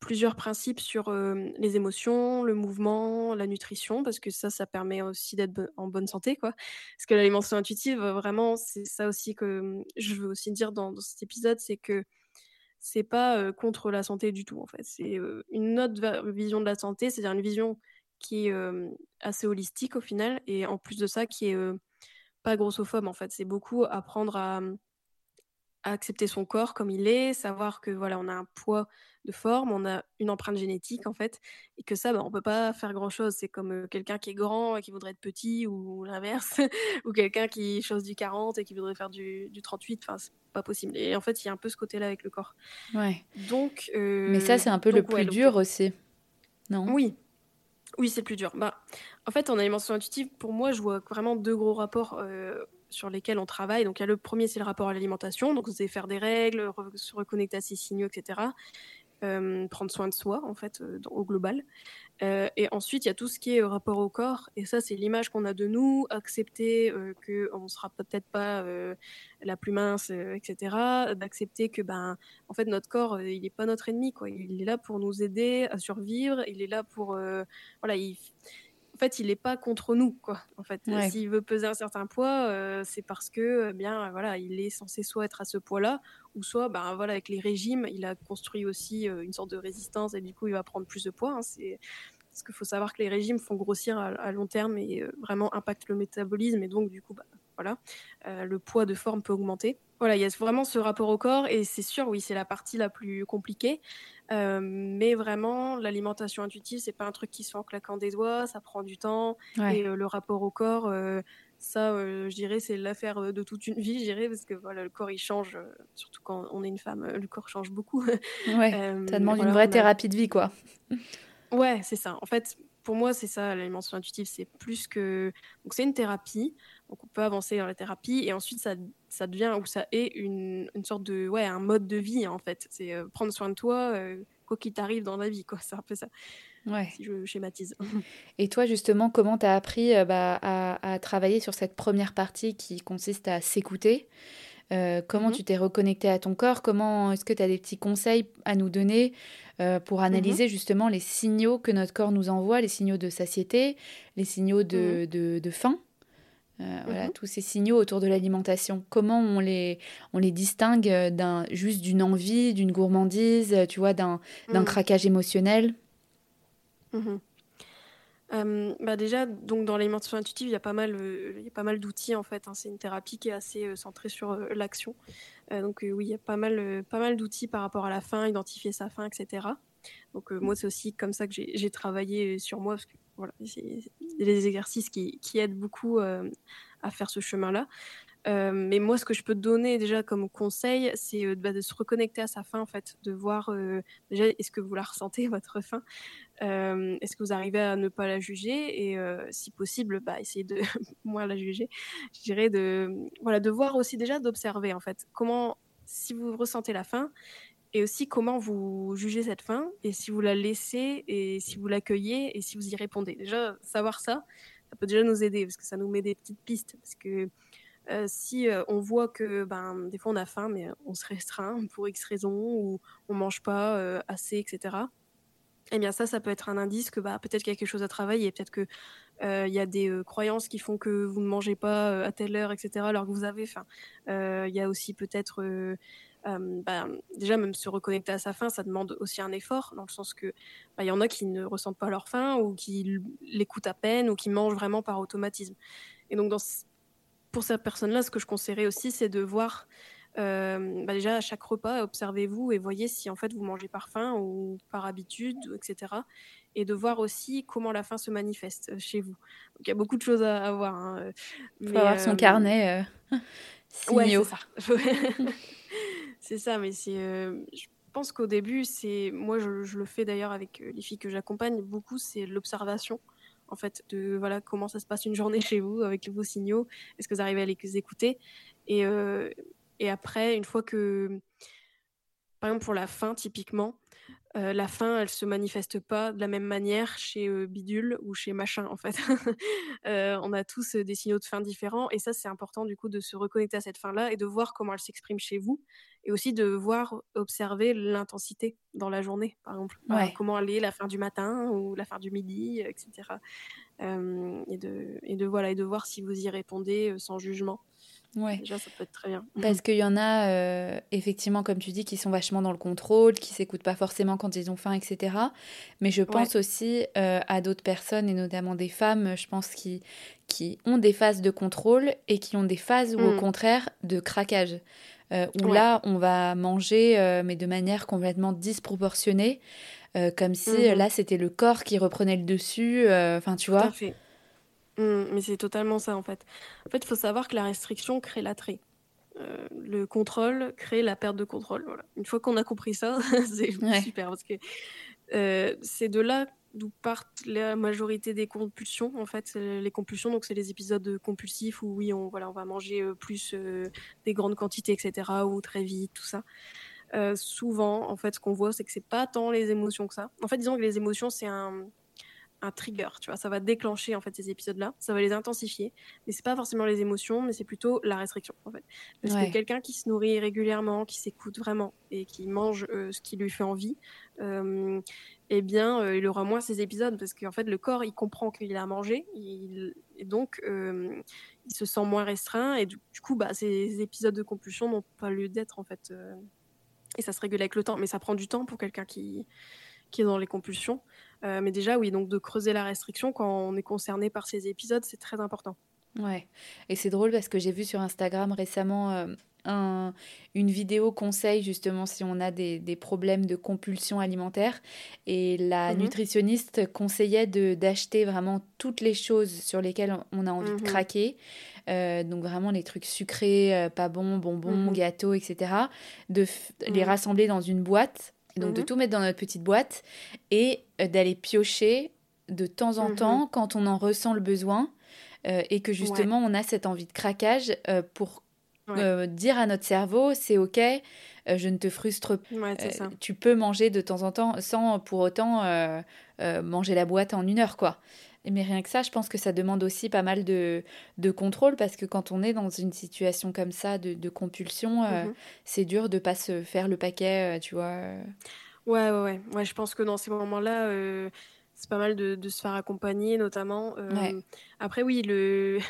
plusieurs principes sur les émotions, le mouvement, la nutrition, parce que ça, ça permet aussi d'être en bonne santé, quoi. Parce que l'alimentation intuitive, vraiment, c'est ça aussi que je veux aussi dire dans cet épisode, c'est que c'est pas contre la santé du tout, en fait. C'est une autre vision de la santé, c'est-à-dire une vision qui est assez holistique au final, et en plus de ça, qui est pas grossophobe, en fait. C'est beaucoup apprendre à, accepter son corps comme il est, savoir que voilà, on a un poids de forme, on a une empreinte génétique en fait, et que ça, bah, on peut pas faire grand chose. C'est comme quelqu'un qui est grand et qui voudrait être petit, ou l'inverse, ou quelqu'un qui chose du 40 et qui voudrait faire du, du 38. Enfin, c'est pas possible. Et en fait, il y a un peu ce côté-là avec le corps. Ouais. Donc. Mais ça, c'est un peu le plus dur aussi, non? Oui. Oui, c'est plus dur. Bah, en fait, en alimentation intuitive, pour moi, je vois vraiment deux gros rapports sur lesquels on travaille. Donc, il y a le premier, c'est le rapport à l'alimentation. Donc, c'est faire des règles, se reconnecter à ses signaux, etc. Euh, prendre soin de soi, en fait, euh, au global. Euh, et ensuite, il y a tout ce qui est rapport au corps. Et ça, c'est l'image qu'on a de nous, accepter qu'on ne sera peut-être pas la plus mince, etc. D'accepter que, ben, en fait, notre corps, il n'est pas notre ennemi, quoi. Il est là pour nous aider à survivre. Il est là pour, voilà, il en fait, il n'est pas contre nous, quoi. En fait, s'il veut peser un certain poids, euh, c'est parce que, eh bien, voilà, il est censé soit être à ce poids-là, ou soit, ben voilà, avec les régimes, il a construit aussi euh, une sorte de résistance et du coup, il va prendre plus de poids. Hein. c'est parce qu'il faut savoir que les régimes font grossir à, long terme et euh, vraiment impactent le métabolisme et donc du coup, bah, voilà, le poids de forme peut augmenter. Voilà, il y a vraiment ce rapport au corps et c'est sûr, oui, c'est la partie la plus compliquée. Euh, mais vraiment, l'alimentation intuitive, c'est pas un truc qui se fait en claquant des doigts, ça prend du temps. Et euh, le rapport au corps, euh, ça, je dirais, c'est l'affaire de toute une vie, je dirais, parce que voilà, le corps il change, surtout quand on est une femme, le corps change beaucoup. Ouais, ça demande une vraie thérapie de vie, quoi. Ouais, c'est ça. En fait, pour moi, c'est ça, l'alimentation intuitive, c'est plus que. Donc, c'est une thérapie. Donc, on peut avancer dans la thérapie et ensuite, ça, ça devient ou ça est une, une, sorte de. Ouais, un mode de vie, en fait. C'est euh, prendre soin de toi, euh, quoi qu'il t'arrive dans la vie, quoi. C'est un peu ça. Ouais. Si je schématise. Et toi, justement, comment tu as appris euh, bah, à, à, travailler sur cette première partie qui consiste à s'écouter? Comment mmh tu t'es reconnecté à ton corps? Comment est-ce que tu as des petits conseils à nous donner pour mmh analyser justement les signaux que notre corps nous envoie, les signaux de satiété, les signaux de, de, de faim? Euh, voilà, tous ces signaux autour de l'alimentation. Comment on les, on les distingue d'un, juste d'une envie, d'une gourmandise, tu vois, d'un, d'un craquage émotionnel? Bah déjà, donc dans l'alimentation intuitive, il y a pas mal, il y a pas mal d'outils en fait. Hein. C'est une thérapie qui est assez centrée sur l'action. donc oui, il y a pas mal, pas mal d'outils par rapport à la faim, identifier sa faim, etc. Donc moi, c'est aussi comme ça que j'ai travaillé sur moi, parce que voilà, c'est des exercices qui, qui aident beaucoup à faire ce chemin-là. Euh, mais moi, ce que je peux donner déjà comme conseil, c'est euh, bah, de se reconnecter à sa faim, en fait, de voir euh, déjà est-ce que vous la ressentez votre faim, est-ce que vous arrivez à ne pas la juger? Et si possible, bah, essayer de moins la juger. Je dirais de voilà de voir aussi déjà d'observer en fait comment si vous ressentez la faim et aussi comment vous jugez cette faim et si vous la laissez et si vous l'accueillez et si vous y répondez. Déjà savoir ça, ça peut déjà nous aider parce que ça nous met des petites pistes parce que euh, si euh, on voit que ben, des fois on a faim, mais on se restreint pour X raisons, ou on mange pas euh, assez, etc. Eh bien ça, ça peut être un indice que bah, peut-être qu'il y a quelque chose à travailler, peut-être qu'il il y a des croyances qui font que vous ne mangez pas à telle heure, etc. alors que vous avez faim. Il y a aussi peut-être... Bah, déjà même se reconnecter à sa faim, ça demande aussi un effort, dans le sens que bah, il y en a qui ne ressentent pas leur faim ou qui l'écoutent à peine ou qui mangent vraiment par automatisme. Et donc dans pour cette personne-là, ce que je conseillerais aussi, c'est de voir euh, bah déjà à chaque repas, observez-vous et voyez si en fait vous mangez par faim ou par habitude, etc. Et de voir aussi comment la faim se manifeste euh, chez vous. Donc il y a beaucoup de choses à, voir. Hein. Il faut avoir son euh, carnet. ouais, c'est ça. c'est ça, mais c'est. je pense qu'au début, c'est moi je, le fais d'ailleurs avec les filles que j'accompagne beaucoup, c'est l'observation en fait, de voilà comment ça se passe une journée chez vous avec vos signaux. Est-ce que vous arrivez à les écouter? Et, euh, et après, une fois que, par exemple pour la fin typiquement, euh, la faim, elle se manifeste pas de la même manière chez euh, Bidule ou chez Machin, en fait. Euh, on a tous des signaux de faim différents, et ça, c'est important, du coup, de se reconnecter à cette faim-là et de voir comment elle s'exprime chez vous, et aussi de voir, observer l'intensité dans la journée, par exemple. comment elle est la fin du matin ou la fin du midi, etc. et, de, et, de, voilà, et de voir si vous y répondez sans jugement. Ouais. Déjà, ça peut être très bien. Parce qu'il y en a, euh, effectivement, comme tu dis, qui sont vachement dans le contrôle, qui s'écoutent pas forcément quand ils ont faim, etc. Mais je pense aussi euh, à d'autres personnes, et notamment des femmes, je pense, qui, qui ont des phases de contrôle et qui ont des phases où, au mm. contraire, de craquage. Euh, où là, on va manger, mais de manière complètement disproportionnée. comme si mm-hmm. là c'était le corps qui reprenait le dessus, enfin tu vois. Mmh, mais c'est totalement ça en fait. En fait, il faut savoir que la restriction crée l'attrait. Euh, le contrôle crée la perte de contrôle. Voilà. Une fois qu'on a compris ça, c'est super parce que euh, c'est de là d'où partent la majorité des compulsions. En fait, les compulsions, donc c'est les épisodes compulsifs où oui, on voilà, on va manger euh, plus des grandes quantités, etc. ou très vite, tout ça. souvent, en fait, ce qu'on voit, c'est que c'est pas tant les émotions que ça. En fait, disons que les émotions, c'est un un trigger, tu vois, ça va déclencher en fait ces épisodes-là, ça va les intensifier, mais c'est pas forcément les émotions, mais c'est plutôt la restriction en fait. Parce que quelqu'un qui se nourrit régulièrement, qui s'écoute vraiment et qui mange euh, ce qui lui fait envie, euh, eh bien, euh, il aura moins ces épisodes. Parce qu'en fait le corps il comprend qu'il a mangé, et donc il se sent moins restreint. Et du, coup bah ces épisodes de compulsion n'ont pas lieu d'être en fait. et ça se régule avec le temps, mais ça prend du temps pour quelqu'un qui qui est dans les compulsions. Euh, mais déjà, oui, donc de creuser la restriction quand on est concerné par ces épisodes, c'est très important. Ouais, et c'est drôle parce que j'ai vu sur Instagram récemment euh, un, une vidéo conseil justement si on a des, des problèmes de compulsion alimentaire et la mhm. nutritionniste conseillait d'acheter vraiment toutes les choses sur lesquelles on a envie de mhm. craquer. Euh, donc vraiment les trucs sucrés, pas bons, bonbons, mhm. gâteaux, etc. De les rassembler dans une boîte donc de mhm. tout mettre dans notre petite boîte et euh, d'aller piocher de temps en mhm. temps quand on en ressent le besoin euh, et que justement on a cette envie de craquage euh, pour dire à notre cerveau c'est ok, je ne te frustre pas. tu peux manger de temps en temps sans pour autant manger la boîte en une heure quoi. Mais rien que ça, je pense que ça demande aussi pas mal de, de contrôle parce que quand on est dans une situation comme ça de, de compulsion, euh, mhm. c'est dur de pas se faire le paquet, euh, tu vois. Ouais, ouais, ouais, ouais. Je pense que dans ces moments-là, euh, c'est pas mal de, de, se faire accompagner, notamment. Après, oui, le.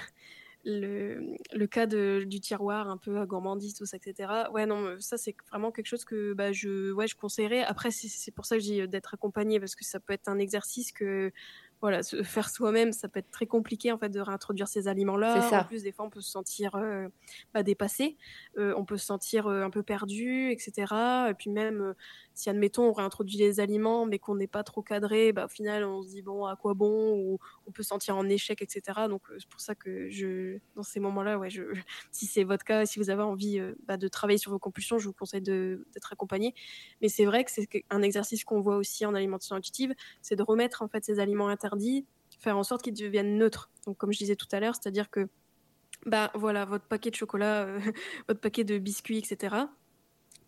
Le, le, cas de, du tiroir un peu à gourmandise, tout ça, etc. Ouais, non, ça c'est vraiment quelque chose que bah, je, ouais, je conseillerais. Après, c'est pour ça que je dis d'être accompagné parce que ça peut être un exercice que voilà, se faire soi-même, ça peut être très compliqué en fait de réintroduire ces aliments-là. En plus, des fois, on peut se sentir euh, bah, dépassé, euh, on peut se sentir euh, un peu perdu, etc. Et puis même, si admettons, on réintroduit les aliments, mais qu'on n'est pas trop cadré, bah, au final, on se dit bon, à quoi bon? Ou on peut se sentir en échec, etc. Donc c'est pour ça que je, dans ces moments-là, ouais, si c'est votre cas, si vous avez envie bah, de travailler sur vos compulsions, je vous conseille d'être accompagné. Mais c'est vrai que c'est un exercice qu'on voit aussi en alimentation intuitive, c'est de remettre en fait ces aliments interdits faire en sorte qu'ils deviennent neutres. Donc, comme je disais tout à l'heure, c'est-à-dire que, bah voilà, votre paquet de chocolat, euh, votre paquet de biscuits, etc.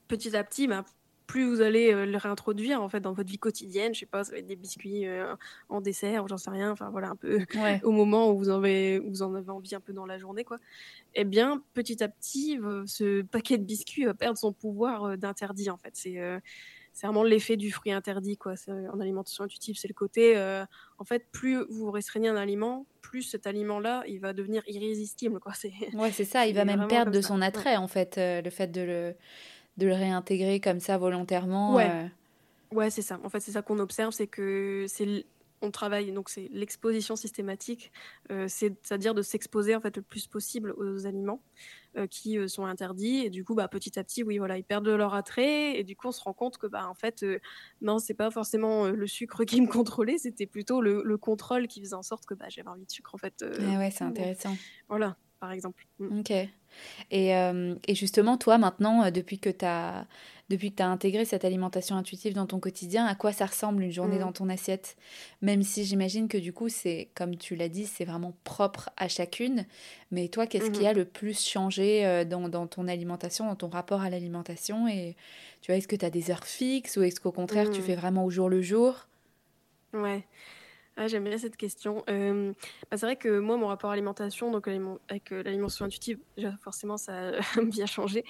Petit à petit, bah, plus vous allez euh, le réintroduire en fait dans votre vie quotidienne, je sais pas, ça va être des biscuits euh, en dessert j'en sais rien, enfin voilà un peu au moment où vous en avez vous en avez envie un peu dans la journée quoi. Eh bien, petit à petit, ce paquet de biscuits va perdre son pouvoir d'interdit en fait. C'est c'est vraiment l'effet du fruit interdit quoi. En alimentation intuitive, c'est le côté, euh, en fait, plus vous restreignez un aliment, plus cet aliment-là, il va devenir irrésistible quoi. C'est ouais, c'est ça. Il va même perdre de son attrait en fait, euh, le fait de le de le réintégrer comme ça volontairement. Ouais. Euh. Ouais, c'est ça. En fait, c'est ça qu'on observe, c'est que c'est on travaille, donc c'est l'exposition systématique, euh, c'est-à-dire de s'exposer en fait le plus possible aux aliments euh, qui euh, sont interdits. Et du coup, bah, petit à petit, oui, voilà, ils perdent leur attrait. Et du coup, on se rend compte que, bah, en fait, non, c'est pas forcément le sucre qui me contrôlait, c'était plutôt le, contrôle qui faisait en sorte que bah, j'avais envie de sucre, en fait. Ah ouais, c'est intéressant. Voilà, par exemple. Mm. Ok. Et, et, justement, toi, maintenant, depuis que tu as depuis que tu as intégré cette alimentation intuitive dans ton quotidien, à quoi ça ressemble une journée mm. dans ton assiette? Même si j'imagine que du coup, c'est, comme tu l'as dit, c'est vraiment propre à chacune. Mais toi, qu'est-ce qui mm-hmm. a le plus changé euh, dans, dans, ton alimentation, dans ton rapport à l'alimentation? Et tu vois, est-ce que tu as des heures fixes ou est-ce qu'au contraire, tu mm. fais vraiment au jour le jour? Ouais. Ah, j'aime bien cette question. Euh, bah, c'est vrai que moi, mon rapport à l'alimentation, donc avec euh, l'alimentation intuitive, forcément, ça a bien changé.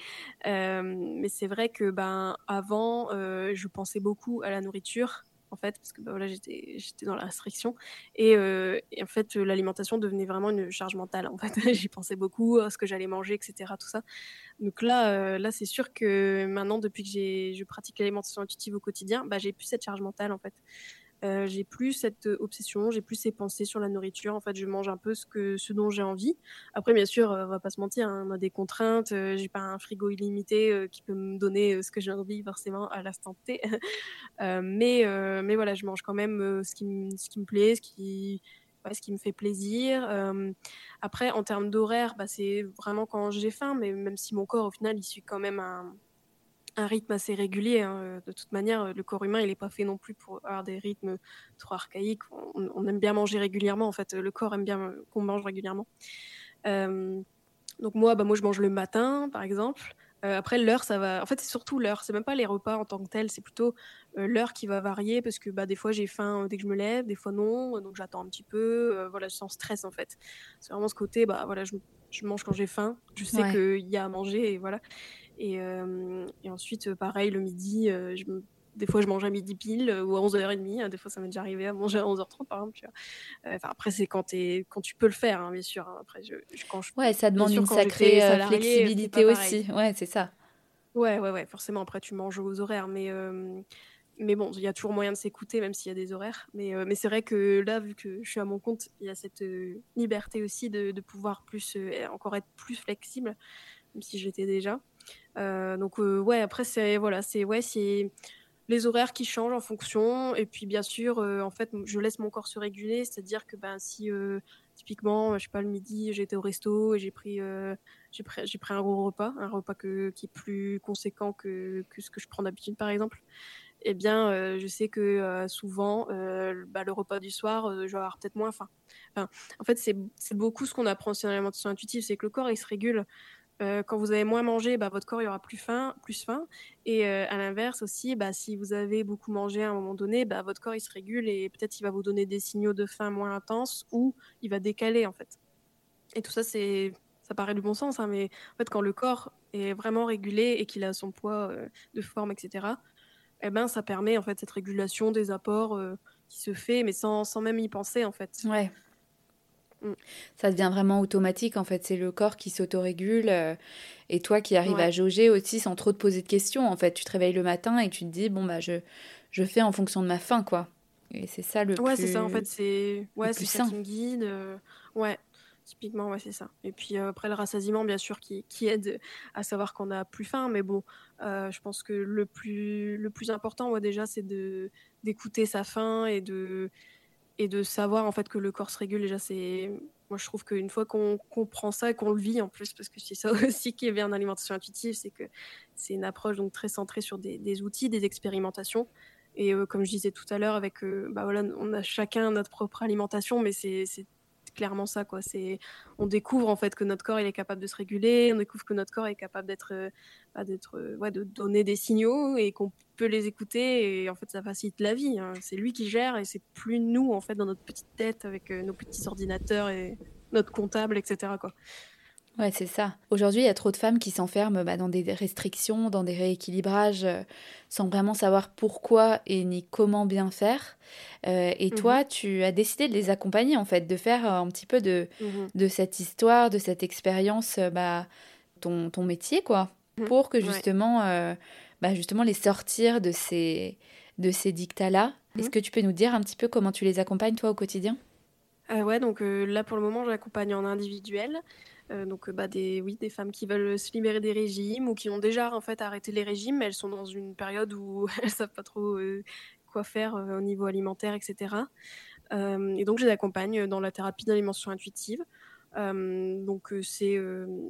Euh, mais c'est vrai que ben avant, je pensais beaucoup à la nourriture, en fait, parce que bah, voilà, j'étais dans la restriction. Et, en fait, l'alimentation devenait vraiment une charge mentale. En fait, j'y pensais beaucoup à ce que j'allais manger, etc. Tout ça. Donc là, là, c'est sûr que maintenant, depuis que je pratique l'alimentation intuitive au quotidien, bah, j'ai plus cette charge mentale, en fait. Euh, j'ai plus cette obsession, j'ai plus ces pensées sur la nourriture. En fait, je mange un peu ce que ce dont j'ai envie. Après, bien sûr, euh, on va pas se mentir, hein, on a des contraintes. Euh, j'ai pas un frigo illimité qui peut me donner ce que j'ai envie forcément à l'instant T. mais mais voilà, je mange quand même ce qui me ce qui me plaît, ce qui ce qui me fait plaisir. après, en termes d'horaire, bah, c'est vraiment quand j'ai faim, mais même si mon corps, au final, il suit quand même un, un rythme assez régulier. Hein. De toute manière, le corps humain, il n'est pas fait non plus pour avoir des rythmes trop archaïques. On, aime bien manger régulièrement, en fait. Le corps aime bien qu'on mange régulièrement. Euh, donc moi, bah, moi, je mange le matin, par exemple. Euh, après, l'heure, ça va. En fait, c'est surtout l'heure. C'est même pas les repas en tant que tel. C'est plutôt euh, l'heure qui va varier parce que bah, des fois, j'ai faim dès que je me lève, des fois non. Donc, j'attends un petit peu. voilà, je sens stress en fait. C'est vraiment ce côté. Bah voilà, je, je mange quand j'ai faim. Je sais qu'il y a à manger et voilà. Et, euh, et ensuite, pareil, le midi, euh, des fois je mange à midi pile ou à 11h30 hein, des fois ça m'est déjà arrivé à manger à 11h30 par exemple euh, après c'est quand, quand tu peux le faire hein, bien sûr hein. après je, quand je, ouais ça demande une sacrée flexibilité aussi. Ouais c'est ça. Ouais ouais ouais forcément. Après tu manges aux horaires mais mais bon il y a toujours moyen de s'écouter même s'il y a des horaires. Mais mais c'est vrai que là vu que je suis à mon compte il y a cette liberté aussi de, de pouvoir plus encore être plus flexible même si j'étais déjà. euh, donc euh, ouais, après c'est voilà, c'est ouais, c'est les horaires qui changent en fonction. Et puis bien sûr, euh, en fait, je laisse mon corps se réguler, c'est-à-dire que ben si typiquement, je sais pas le midi, j'étais au resto et j'ai pris j'ai pris j'ai pris un gros repas, un repas qui est plus conséquent que, que ce que je prends d'habitude par exemple. Eh bien, je sais que souvent, bah, le repas du soir, je vais avoir peut-être moins faim. En fait, c'est beaucoup ce qu'on apprend sur l'alimentation intuitive, c'est que le corps, il se régule. Euh, quand vous avez moins mangé, bah, votre corps il aura plus faim, plus faim. Et euh, à l'inverse aussi, bah, si vous avez beaucoup mangé à un moment donné, bah, votre corps il se régule et peut-être il va vous donner des signaux de faim moins intenses ou il va décaler en fait. Et tout ça, c'est ça paraît du bon sens, hein, mais en fait quand le corps est vraiment régulé et qu'il a son poids euh, de forme, etc. Eh ben ça permet en fait cette régulation des apports qui se fait, mais sans, sans même y penser en fait. Ouais. Mm. Ça devient vraiment automatique en fait, c'est le corps qui s'autorégule euh, et toi qui arrives à jauger aussi sans trop te poser de questions en fait. Tu te réveilles le matin et tu te dis bon bah je, je fais en fonction de ma faim quoi. Et c'est ça le ouais, plus. c'est ça en fait, c'est ouais, c'est ça qui me guide. ouais, typiquement, ouais, c'est ça. Et puis après le rassasiement, bien sûr, qui, qui aide à savoir qu'on a plus faim, mais bon, je pense que le plus, le plus important, moi déjà, c'est de d'écouter sa faim et de et de savoir en fait que le corps se régule. Déjà, c'est moi je trouve qu'une fois qu'on comprend ça et qu'on le vit en plus, parce que c'est ça aussi qui est bien en intuitive, c'est que c'est une approche donc très centrée sur des, des outils, des expérimentations. Et euh, comme je disais tout à l'heure, avec euh, bah voilà, on a chacun notre propre alimentation, mais c'est clairement ça quoi. C'est on découvre en fait que notre corps il est capable de se réguler, on découvre que notre corps est capable d'être euh, bah, d'être ouais, de donner des signaux et qu'on peut les écouter et en fait ça facilite la vie. Hein. C'est lui qui gère et c'est plus nous en fait dans notre petite tête avec nos petits ordinateurs et notre comptable etc quoi. Ouais, c'est ça. Aujourd'hui, il y a trop de femmes qui s'enferment bah, dans des restrictions, dans des rééquilibrages, euh, sans vraiment savoir pourquoi et ni comment bien faire. Euh, et toi, mhm. tu as décidé de les accompagner, en fait, de faire un petit peu de, mhm. de cette histoire, de cette expérience, euh, bah, ton, ton métier, quoi, mhm. pour que justement, bah, justement les sortir de ces, de ces dictats-là. Est-ce que tu peux nous dire un petit peu comment tu les accompagnes, toi, au quotidien? Ouais, donc là, pour le moment, j'accompagne en individuel. Euh, donc bah, des, oui, des femmes qui veulent se libérer des régimes ou qui ont déjà en fait arrêté les régimes, mais elles sont dans une période où elles savent pas trop euh, quoi faire euh, au niveau alimentaire, etc. et donc je les accompagne dans la thérapie d'alimentation intuitive. Donc c'est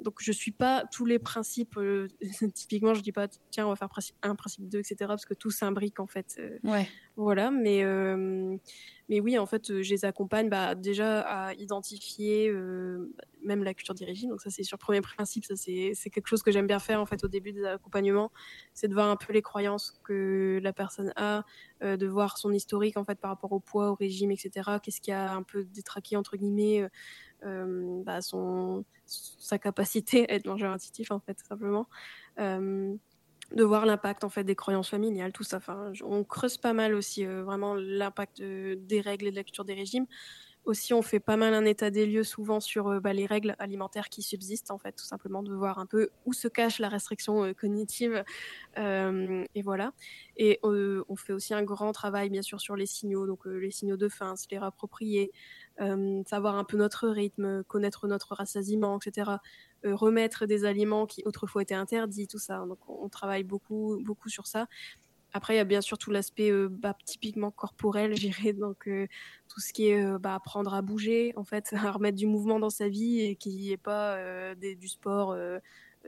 donc je suis pas tous les principes typiquement je dis pas tiens on va faire un principe 2 etc parce que tout s'imbrique en fait ouais voilà mais mais oui, en fait, euh, je les accompagne bah, déjà à identifier euh, même la culture d'origine. Donc ça, c'est sur le premier principe. Ça, c'est quelque chose que j'aime bien faire en fait au début des accompagnements, c'est de voir un peu les croyances que la personne a, euh, de voir son historique en fait par rapport au poids, au régime, etc. Qu'est-ce qui a un peu détraqué entre guillemets bah, son sa capacité à être mangeur intuitif en fait simplement de voir l'impact en fait des croyances familiales, tout ça. Enfin, on creuse pas mal aussi euh, vraiment l'impact des règles et de la culture des régimes. Aussi, on fait pas mal un état des lieux souvent sur euh, bah, les règles alimentaires qui subsistent en fait, tout simplement de voir un peu où se cache la restriction euh, cognitive. et voilà. Et on fait aussi un grand travail bien sûr sur les signaux, donc les signaux de faim, se les rapproprier, savoir un peu notre rythme, connaître notre rassasiement, etc. Euh, remettre des aliments qui autrefois étaient interdits, tout ça. Donc on, travaille beaucoup, beaucoup sur ça. Après, il y a bien sûr tout l'aspect euh, bah, typiquement corporel, j'irais, donc euh, tout ce qui est bah, apprendre à bouger, en fait, à remettre du mouvement dans sa vie et qu'il n'y ait pas du sport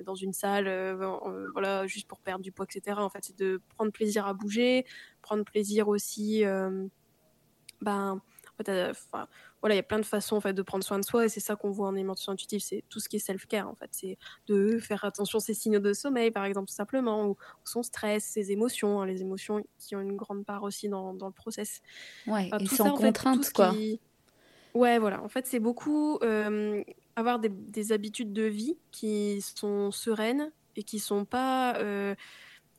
dans une salle, voilà, juste pour perdre du poids, etc. En fait, c'est de prendre plaisir à bouger, prendre plaisir aussi, ben, en fait, voilà, il y a plein de façons en fait de prendre soin de soi et c'est ça qu'on voit en alimentation intuitive, c'est tout ce qui est self-care en fait, c'est de faire attention à ses signaux de sommeil par exemple tout simplement ou, son stress, ses émotions, hein, les émotions qui ont une grande part aussi dans, dans le process. Ouais, et sans contrainte quoi. Ouais, voilà, en fait c'est beaucoup euh, avoir des, des, habitudes de vie qui sont sereines et qui sont pas euh,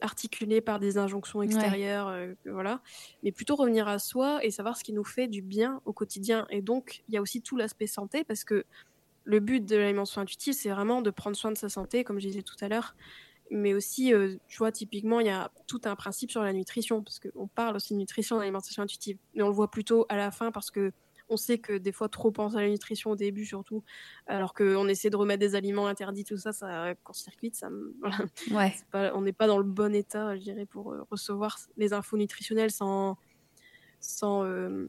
articulé par des injonctions extérieures, euh, voilà, mais plutôt revenir à soi et savoir ce qui nous fait du bien au quotidien. Et donc, il y a aussi tout l'aspect santé, parce que le but de l'alimentation intuitive, c'est vraiment de prendre soin de sa santé, comme je disais tout à l'heure, mais aussi, euh, tu vois, typiquement, il y a tout un principe sur la nutrition, parce qu'on parle aussi de nutrition dans l'alimentation intuitive, mais on le voit plutôt à la fin, parce que on sait que des fois, trop penser à la nutrition au début, surtout, alors qu'on essaie de remettre des aliments interdits, tout ça, ça court-circuite. Ça, ouais. on n'est pas dans le bon état, je dirais, pour euh, recevoir les infos nutritionnelles sans, sans, euh,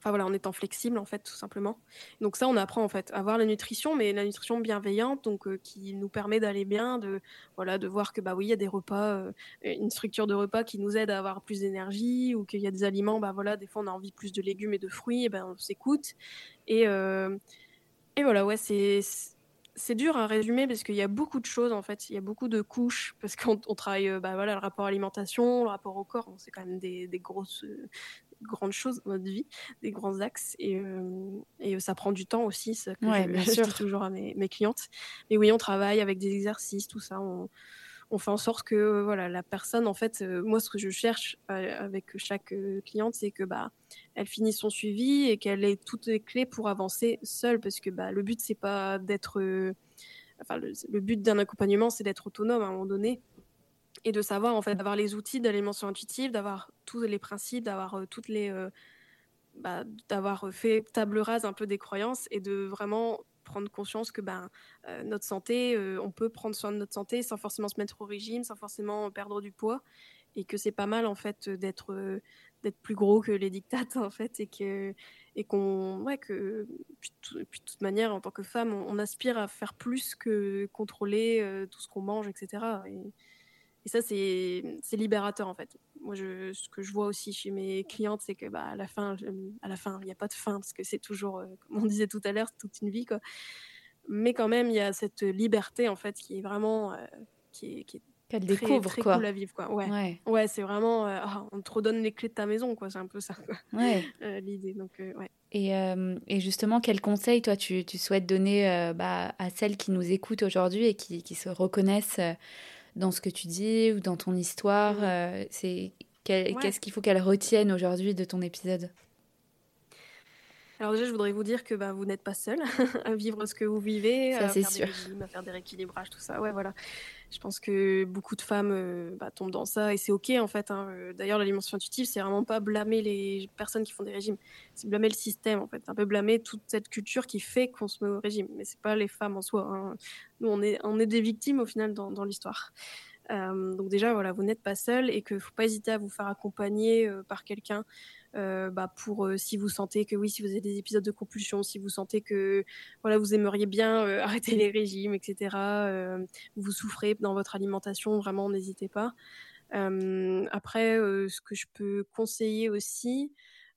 Enfin voilà, en étant flexible en fait, tout simplement. Donc ça, on apprend en fait à voir la nutrition, mais la nutrition bienveillante, donc euh, qui nous permet d'aller bien, de voilà, de voir que bah oui, il y a des repas, euh, une structure de repas qui nous aide à avoir plus d'énergie, ou qu'il y a des aliments, bah voilà, des fois on a envie plus de légumes et de fruits, et ben on s'écoute. Et euh, et voilà, ouais, c'est c'est dur à résumer parce qu'il y a beaucoup de choses en fait, il y a beaucoup de couches parce qu'on travaille bah voilà le rapport à l'alimentation, le rapport au corps, c'est quand même des, des grosses grandes choses dans notre vie, des grands axes. Et, euh, et ça prend du temps aussi, ça que ouais, je, je dis toujours à mes, mes, clientes. Mais oui, on travaille avec des exercices, tout ça. On, on fait en sorte que euh, voilà la personne en fait euh, moi ce que je cherche avec chaque cliente c'est que bah elle finisse son suivi et qu'elle ait toutes les clés pour avancer seule parce que bah le but c'est pas d'être enfin le, le, but d'un accompagnement c'est d'être autonome à un moment donné et de savoir en fait d'avoir les outils de l'alimentation intuitive, d'avoir tous les principes, d'avoir toutes les bah, d'avoir fait table rase un peu des croyances et de vraiment prendre conscience que ben, notre santé, on peut prendre soin de notre santé sans forcément se mettre au régime, sans forcément perdre du poids, et que c'est pas mal en fait d'être d'être plus gros que les dictates en fait, et que et qu'on ouais que puis, de toute manière en tant que femme, on, aspire à faire plus que contrôler tout ce qu'on mange, etc. Et, et ça, c'est libérateur en fait. Moi, je, ce que je vois aussi chez mes clientes, c'est que bah, à la fin, à la fin, il n'y a pas de fin parce que c'est toujours, euh, comme on disait tout à l'heure, toute une vie quoi. Mais quand même, il y a cette liberté en fait qui est vraiment, euh, qui est, qui est qu'elle découvre très quoi. cool à vivre quoi. Ouais. Ouais, c'est vraiment euh, oh, on te redonne les clés de ta maison quoi, c'est un peu ça Ouais. L'idée donc ouais. Et, et, justement, quel conseil toi tu, tu souhaites donner bah, à celles qui nous écoutent aujourd'hui et qui, qui, se reconnaissent dans ce que tu dis ou dans ton histoire mmh. euh, C'est qu'est-ce qu'il faut qu'elle retienne aujourd'hui de ton épisode? Alors déjà, je voudrais vous dire que bah, vous n'êtes pas seul à vivre ce que vous vivez, à faire sûr. des régimes, à faire des rééquilibrages, tout ça. Ouais, voilà. Je pense que beaucoup de femmes euh, bah, tombent dans ça et c'est ok en fait. Hein. Euh, d'ailleurs, l'alimentation intuitive, c'est vraiment pas blâmer les personnes qui font des régimes, c'est blâmer le système en fait. Un peu blâmer toute cette culture qui fait qu'on se met au régime, mais c'est pas les femmes en soi. Hein. Nous, on est, on est des victimes au final dans, dans l'histoire. Euh, donc déjà, voilà, vous n'êtes pas seul et qu'il ne faut pas hésiter à vous faire accompagner par quelqu'un euh, bah, pour euh, si vous sentez que oui, si vous avez des épisodes de compulsion, si vous sentez que voilà, vous aimeriez bien euh, arrêter les régimes, etc. vous souffrez dans votre alimentation, vraiment, n'hésitez pas. après, ce que je peux conseiller aussi,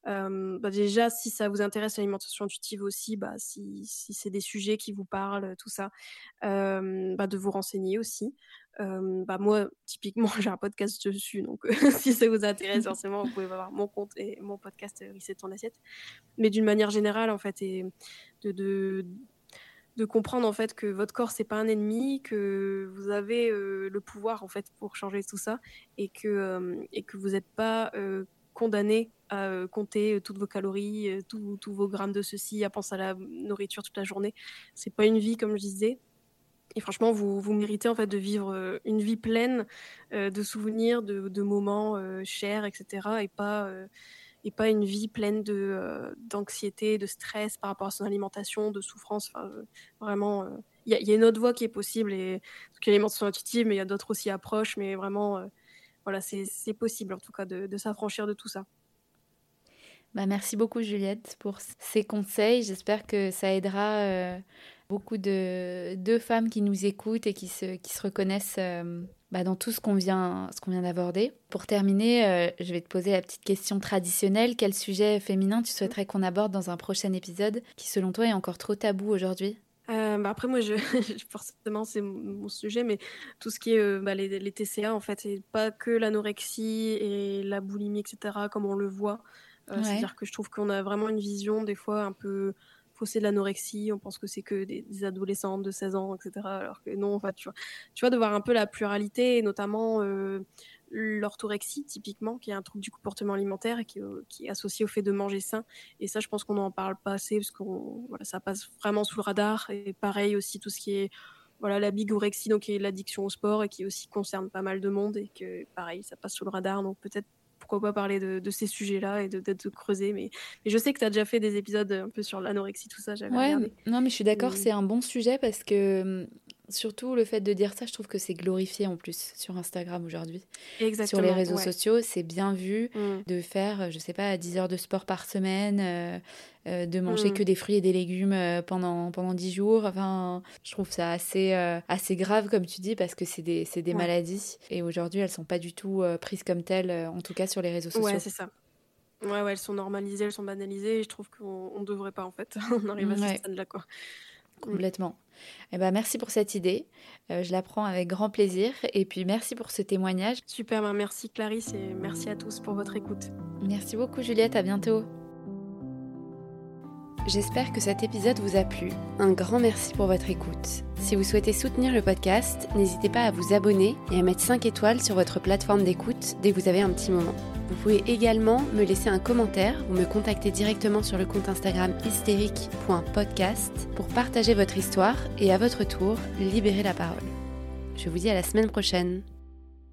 bah déjà, si ça vous intéresse l'alimentation intuitive aussi, bah, si, si c'est des sujets qui vous parlent, tout ça, bah, de vous renseigner aussi bah moi, typiquement, j'ai un podcast dessus, donc si ça vous intéresse, forcément, vous pouvez voir mon compte et mon podcast Reset ton assiette. Mais d'une manière générale, en fait, et de, de, de, comprendre en fait que votre corps c'est pas un ennemi, que vous avez le pouvoir en fait pour changer tout ça, et que et que vous n'êtes pas condamné à compter toutes vos calories, tous vos grammes de ceci, à penser à la nourriture toute la journée. C'est pas une vie, comme je disais. Et franchement, vous, vous méritez en fait de vivre euh, une vie pleine euh, de souvenirs, de, moments euh, chers, etc. Et pas, et pas une vie pleine de, d'anxiété, de stress par rapport à son alimentation, de souffrance. Enfin, vraiment, il y, a une autre voie qui est possible. Et que l'alimentation intuitive, mais il y a d'autres aussi approches. Mais vraiment, voilà, c'est, possible en tout cas de, s'affranchir de tout ça. Bah, merci beaucoup Juliette pour ces conseils. J'espère que ça aidera beaucoup de, de, femmes qui nous écoutent et qui se, qui se reconnaissent euh, bah, dans tout ce qu'on vient, qu'on vient d'aborder. Pour terminer, euh, je vais te poser la petite question traditionnelle. Quel sujet féminin tu souhaiterais qu'on aborde dans un prochain épisode qui, selon toi, est encore trop tabou aujourd'hui? Euh, bah après moi je forcément c'est mon sujet mais tout ce qui est bah, les, les, TCA en fait c'est pas que l'anorexie et la boulimie etc comme on le voit c'est à dire que je trouve qu'on a vraiment une vision des fois un peu c'est de l'anorexie, on pense que c'est que des, adolescentes de 16 ans, etc. Alors que non, enfin, tu vois, tu vois, de voir un peu la pluralité, et notamment euh, l'orthorexie, typiquement, qui est un trouble du comportement alimentaire et qui, euh, qui, est associé au fait de manger sain. Et ça, je pense qu'on n'en parle pas assez, parce que voilà, ça passe vraiment sous le radar. Et pareil aussi, tout ce qui est voilà, la bigorexie, donc qui est l'addiction au sport et qui aussi concerne pas mal de monde et que pareil, ça passe sous le radar. Donc peut-être pourquoi pas parler de, ces sujets-là et de, de, creuser. Mais, mais, je sais que tu as déjà fait des épisodes un peu sur l'anorexie, tout ça. Ouais, non, mais je suis d'accord, c'est un bon sujet parce que hum, surtout le fait de dire ça, je trouve que c'est glorifié en plus sur Instagram aujourd'hui. Sur les réseaux sociaux, c'est bien vu mm. de faire, je sais pas, 10 heures de sport par semaine, euh, euh, de manger mm. que des fruits et des légumes euh, pendant, pendant 10 jours. Enfin, je trouve ça assez, assez grave, comme tu dis, parce que c'est des, des maladies. Et aujourd'hui, elles sont pas du tout prises comme telles, en tout cas sur les réseaux sociaux. Ouais, c'est ça. Ouais, ouais, elles sont normalisées, elles sont banalisées. Et je trouve qu'on ne devrait pas, en fait. on arrive à ce stade-là, quoi. Complètement. Eh ben, merci pour cette idée. Euh, je la prends avec grand plaisir. Et puis merci pour ce témoignage. Super, ben, merci Clarisse et merci à tous pour votre écoute. Merci beaucoup Juliette, à bientôt. J'espère que cet épisode vous a plu. Un grand merci pour votre écoute. Si vous souhaitez soutenir le podcast, n'hystez pas à vous abonner et à mettre 5 étoiles sur votre plateforme d'écoute dès que vous avez un petit moment. Vous pouvez également me laisser un commentaire ou me contacter directement sur le compte Instagram hystérique.podcast pour partager votre histoire et à votre tour libérer la parole. Je vous dis à la semaine prochaine.